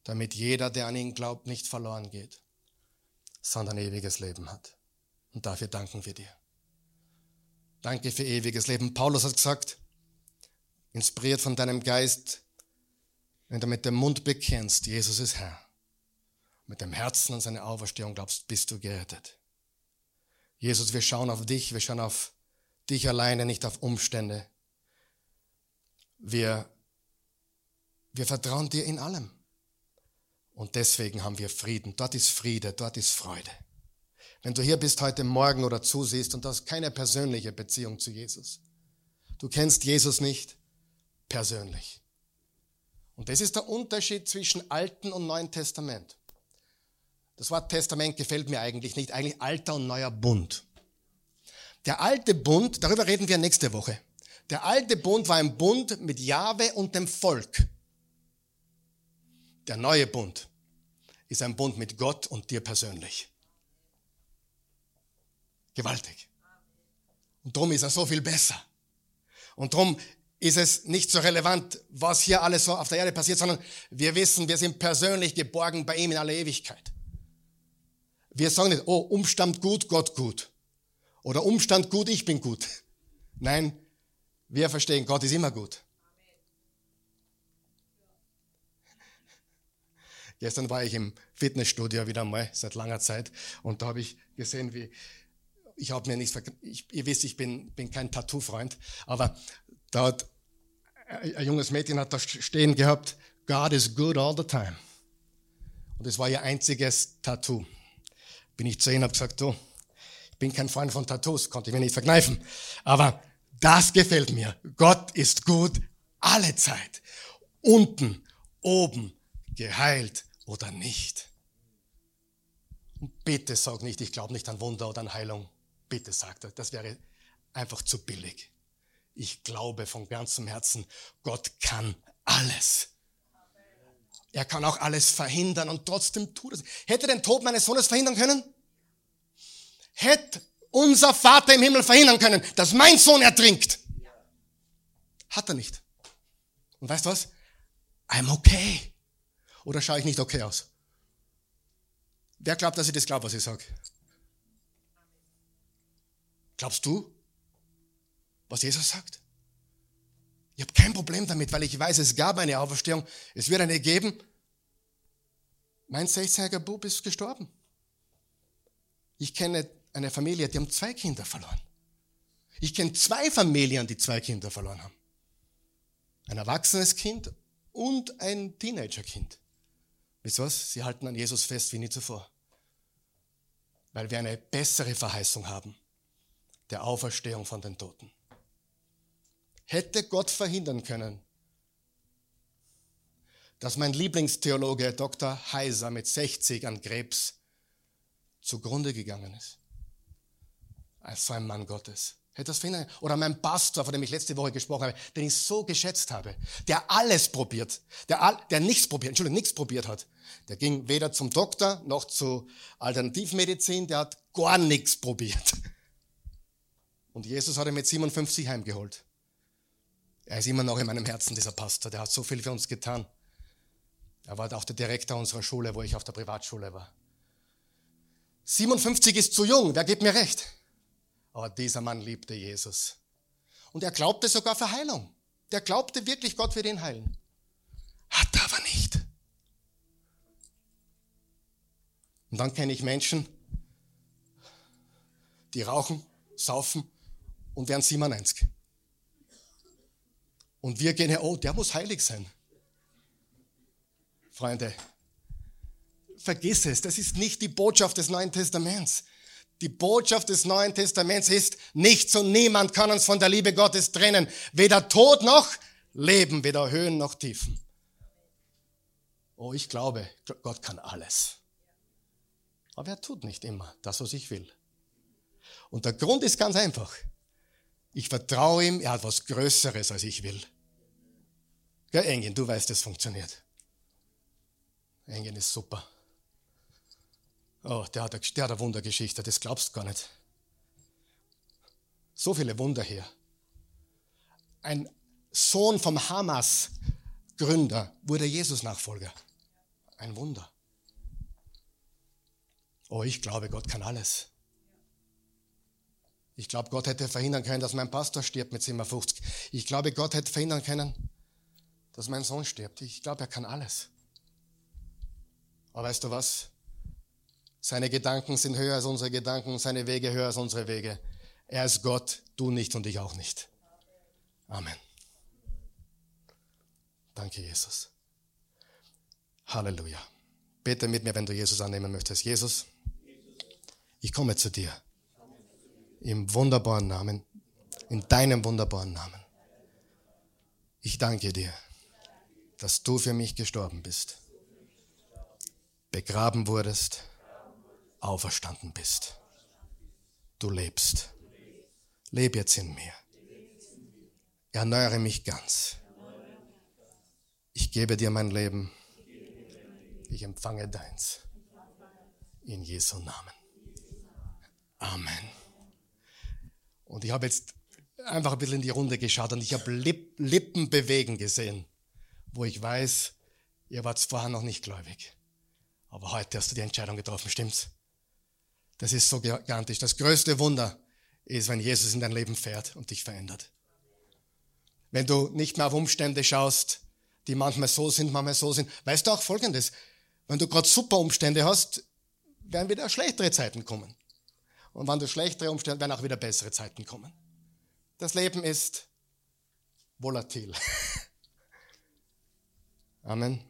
damit jeder, der an ihn glaubt, nicht verloren geht, sondern ewiges Leben hat. Und dafür danken wir dir. Danke für ewiges Leben. Paulus hat gesagt, inspiriert von deinem Geist, wenn du mit dem Mund bekennst, Jesus ist Herr, mit dem Herzen an seine Auferstehung glaubst, bist du gerettet. Jesus, wir schauen auf dich, wir schauen auf dich alleine, nicht auf Umstände. Wir, wir vertrauen dir in allem. Und deswegen haben wir Frieden. Dort ist Friede, dort ist Freude. Wenn du hier bist heute Morgen oder zusiehst und hast keine persönliche Beziehung zu Jesus, du kennst Jesus nicht persönlich. Und das ist der Unterschied zwischen Alten und Neuen Testament. Das Wort Testament gefällt mir eigentlich nicht, eigentlich alter und neuer Bund. Der alte Bund, darüber reden wir nächste Woche. Der alte Bund war ein Bund mit Jahwe und dem Volk. Der neue Bund ist ein Bund mit Gott und dir persönlich. Gewaltig. Und darum ist er so viel besser. Und darum ist es nicht so relevant, was hier alles so auf der Erde passiert, sondern wir wissen, wir sind persönlich geborgen bei ihm in aller Ewigkeit. Wir sagen nicht, oh, Umstand gut, Gott gut. Oder Umstand gut, ich bin gut. (laughs) Nein, wir verstehen, Gott ist immer gut. Gestern war ich im Fitnessstudio wieder mal seit langer Zeit und da habe ich gesehen, wie ich habe mir nichts, ich, ihr wisst, ich bin, bin kein Tattoo-Freund, aber da hat ein junges Mädchen hat da stehen gehabt, God is good all the time. Und das war ihr einziges Tattoo. Bin ich zu ihnen habe gesagt, du, ich bin kein Freund von Tattoos, konnte ich mir nicht verkneifen. Aber das gefällt mir. Gott ist gut alle Zeit. Unten, oben, geheilt oder nicht. Bitte sag nicht, ich glaube nicht an Wunder oder an Heilung. Bitte sagt er, das wäre einfach zu billig. Ich glaube von ganzem Herzen, Gott kann alles. Er kann auch alles verhindern und trotzdem tut es. Hätte den Tod meines Sohnes verhindern können? Hätte unser Vater im Himmel verhindern können, dass mein Sohn ertrinkt? Hat er nicht. Und weißt du was? I'm okay. Oder schaue ich nicht okay aus? Wer glaubt, dass ich das glaube, was ich sage? Glaubst du, was Jesus sagt? Ich habe kein Problem damit, weil ich weiß, es gab eine Auferstehung, es wird eine geben. Mein 16-jähriger Bub ist gestorben. Ich kenne eine Familie, die haben zwei Kinder verloren. Ich kenne zwei Familien, die zwei Kinder verloren haben. Ein erwachsenes Kind und ein Teenagerkind. Wisst ihr was? Sie halten an Jesus fest wie nie zuvor. Weil wir eine bessere Verheißung haben der Auferstehung von den Toten. Hätte Gott verhindern können, dass mein Lieblingstheologe Dr. Heiser mit 60 an Krebs zugrunde gegangen ist. Als so ein Mann Gottes. Hätte das verhindern Oder mein Pastor, von dem ich letzte Woche gesprochen habe, den ich so geschätzt habe, der alles probiert, der, all, der nichts probiert, Entschuldigung, nichts probiert hat. Der ging weder zum Doktor noch zu Alternativmedizin, der hat gar nichts probiert. Und Jesus hat ihn mit 57 heimgeholt. Er ist immer noch in meinem Herzen, dieser Pastor. Der hat so viel für uns getan. Er war auch der Direktor unserer Schule, wo ich auf der Privatschule war. 57 ist zu jung, wer gibt mir recht? Aber dieser Mann liebte Jesus. Und er glaubte sogar für Heilung. Der glaubte wirklich, Gott wird ihn heilen. Hat er aber nicht. Und dann kenne ich Menschen, die rauchen, saufen und werden 97. Und wir gehen her, oh, der muss heilig sein. Freunde, vergiss es, das ist nicht die Botschaft des Neuen Testaments. Die Botschaft des Neuen Testaments ist, nichts und niemand kann uns von der Liebe Gottes trennen. Weder Tod noch Leben, weder Höhen noch Tiefen. Oh, ich glaube, Gott kann alles. Aber er tut nicht immer das, was ich will. Und der Grund ist ganz einfach. Ich vertraue ihm, er hat was Größeres, als ich will. Gell, Engin, du weißt, es funktioniert. Engin ist super. Oh, der hat, eine, der hat eine Wundergeschichte, das glaubst du gar nicht. So viele Wunder hier. Ein Sohn vom Hamas-Gründer wurde Jesus-Nachfolger. Ein Wunder. Oh, ich glaube, Gott kann alles. Ich glaube, Gott hätte verhindern können, dass mein Pastor stirbt mit 57. Ich glaube, Gott hätte verhindern können, dass mein Sohn stirbt. Ich glaube, er kann alles. Aber weißt du was? Seine Gedanken sind höher als unsere Gedanken, seine Wege höher als unsere Wege. Er ist Gott, du nicht und ich auch nicht. Amen. Danke, Jesus. Halleluja. Bete mit mir, wenn du Jesus annehmen möchtest. Jesus, ich komme zu dir. Im wunderbaren Namen, in deinem wunderbaren Namen. Ich danke dir, dass du für mich gestorben bist, begraben wurdest, auferstanden bist. Du lebst. Leb jetzt in mir. Erneuere mich ganz. Ich gebe dir mein Leben. Ich empfange deins. In Jesu Namen. Amen. Und ich habe jetzt einfach ein bisschen in die Runde geschaut und ich habe Lippen bewegen gesehen, wo ich weiß, ihr wart vorher noch nicht gläubig. Aber heute hast du die Entscheidung getroffen, stimmt's? Das ist so gigantisch. Das größte Wunder ist, wenn Jesus in dein Leben fährt und dich verändert. Wenn du nicht mehr auf Umstände schaust, die manchmal so sind, manchmal so sind. Weißt du auch Folgendes? Wenn du gerade super Umstände hast, werden wieder schlechtere Zeiten kommen. Und wenn du schlechtere Umstände, werden auch wieder bessere Zeiten kommen. Das Leben ist volatil. (laughs) Amen.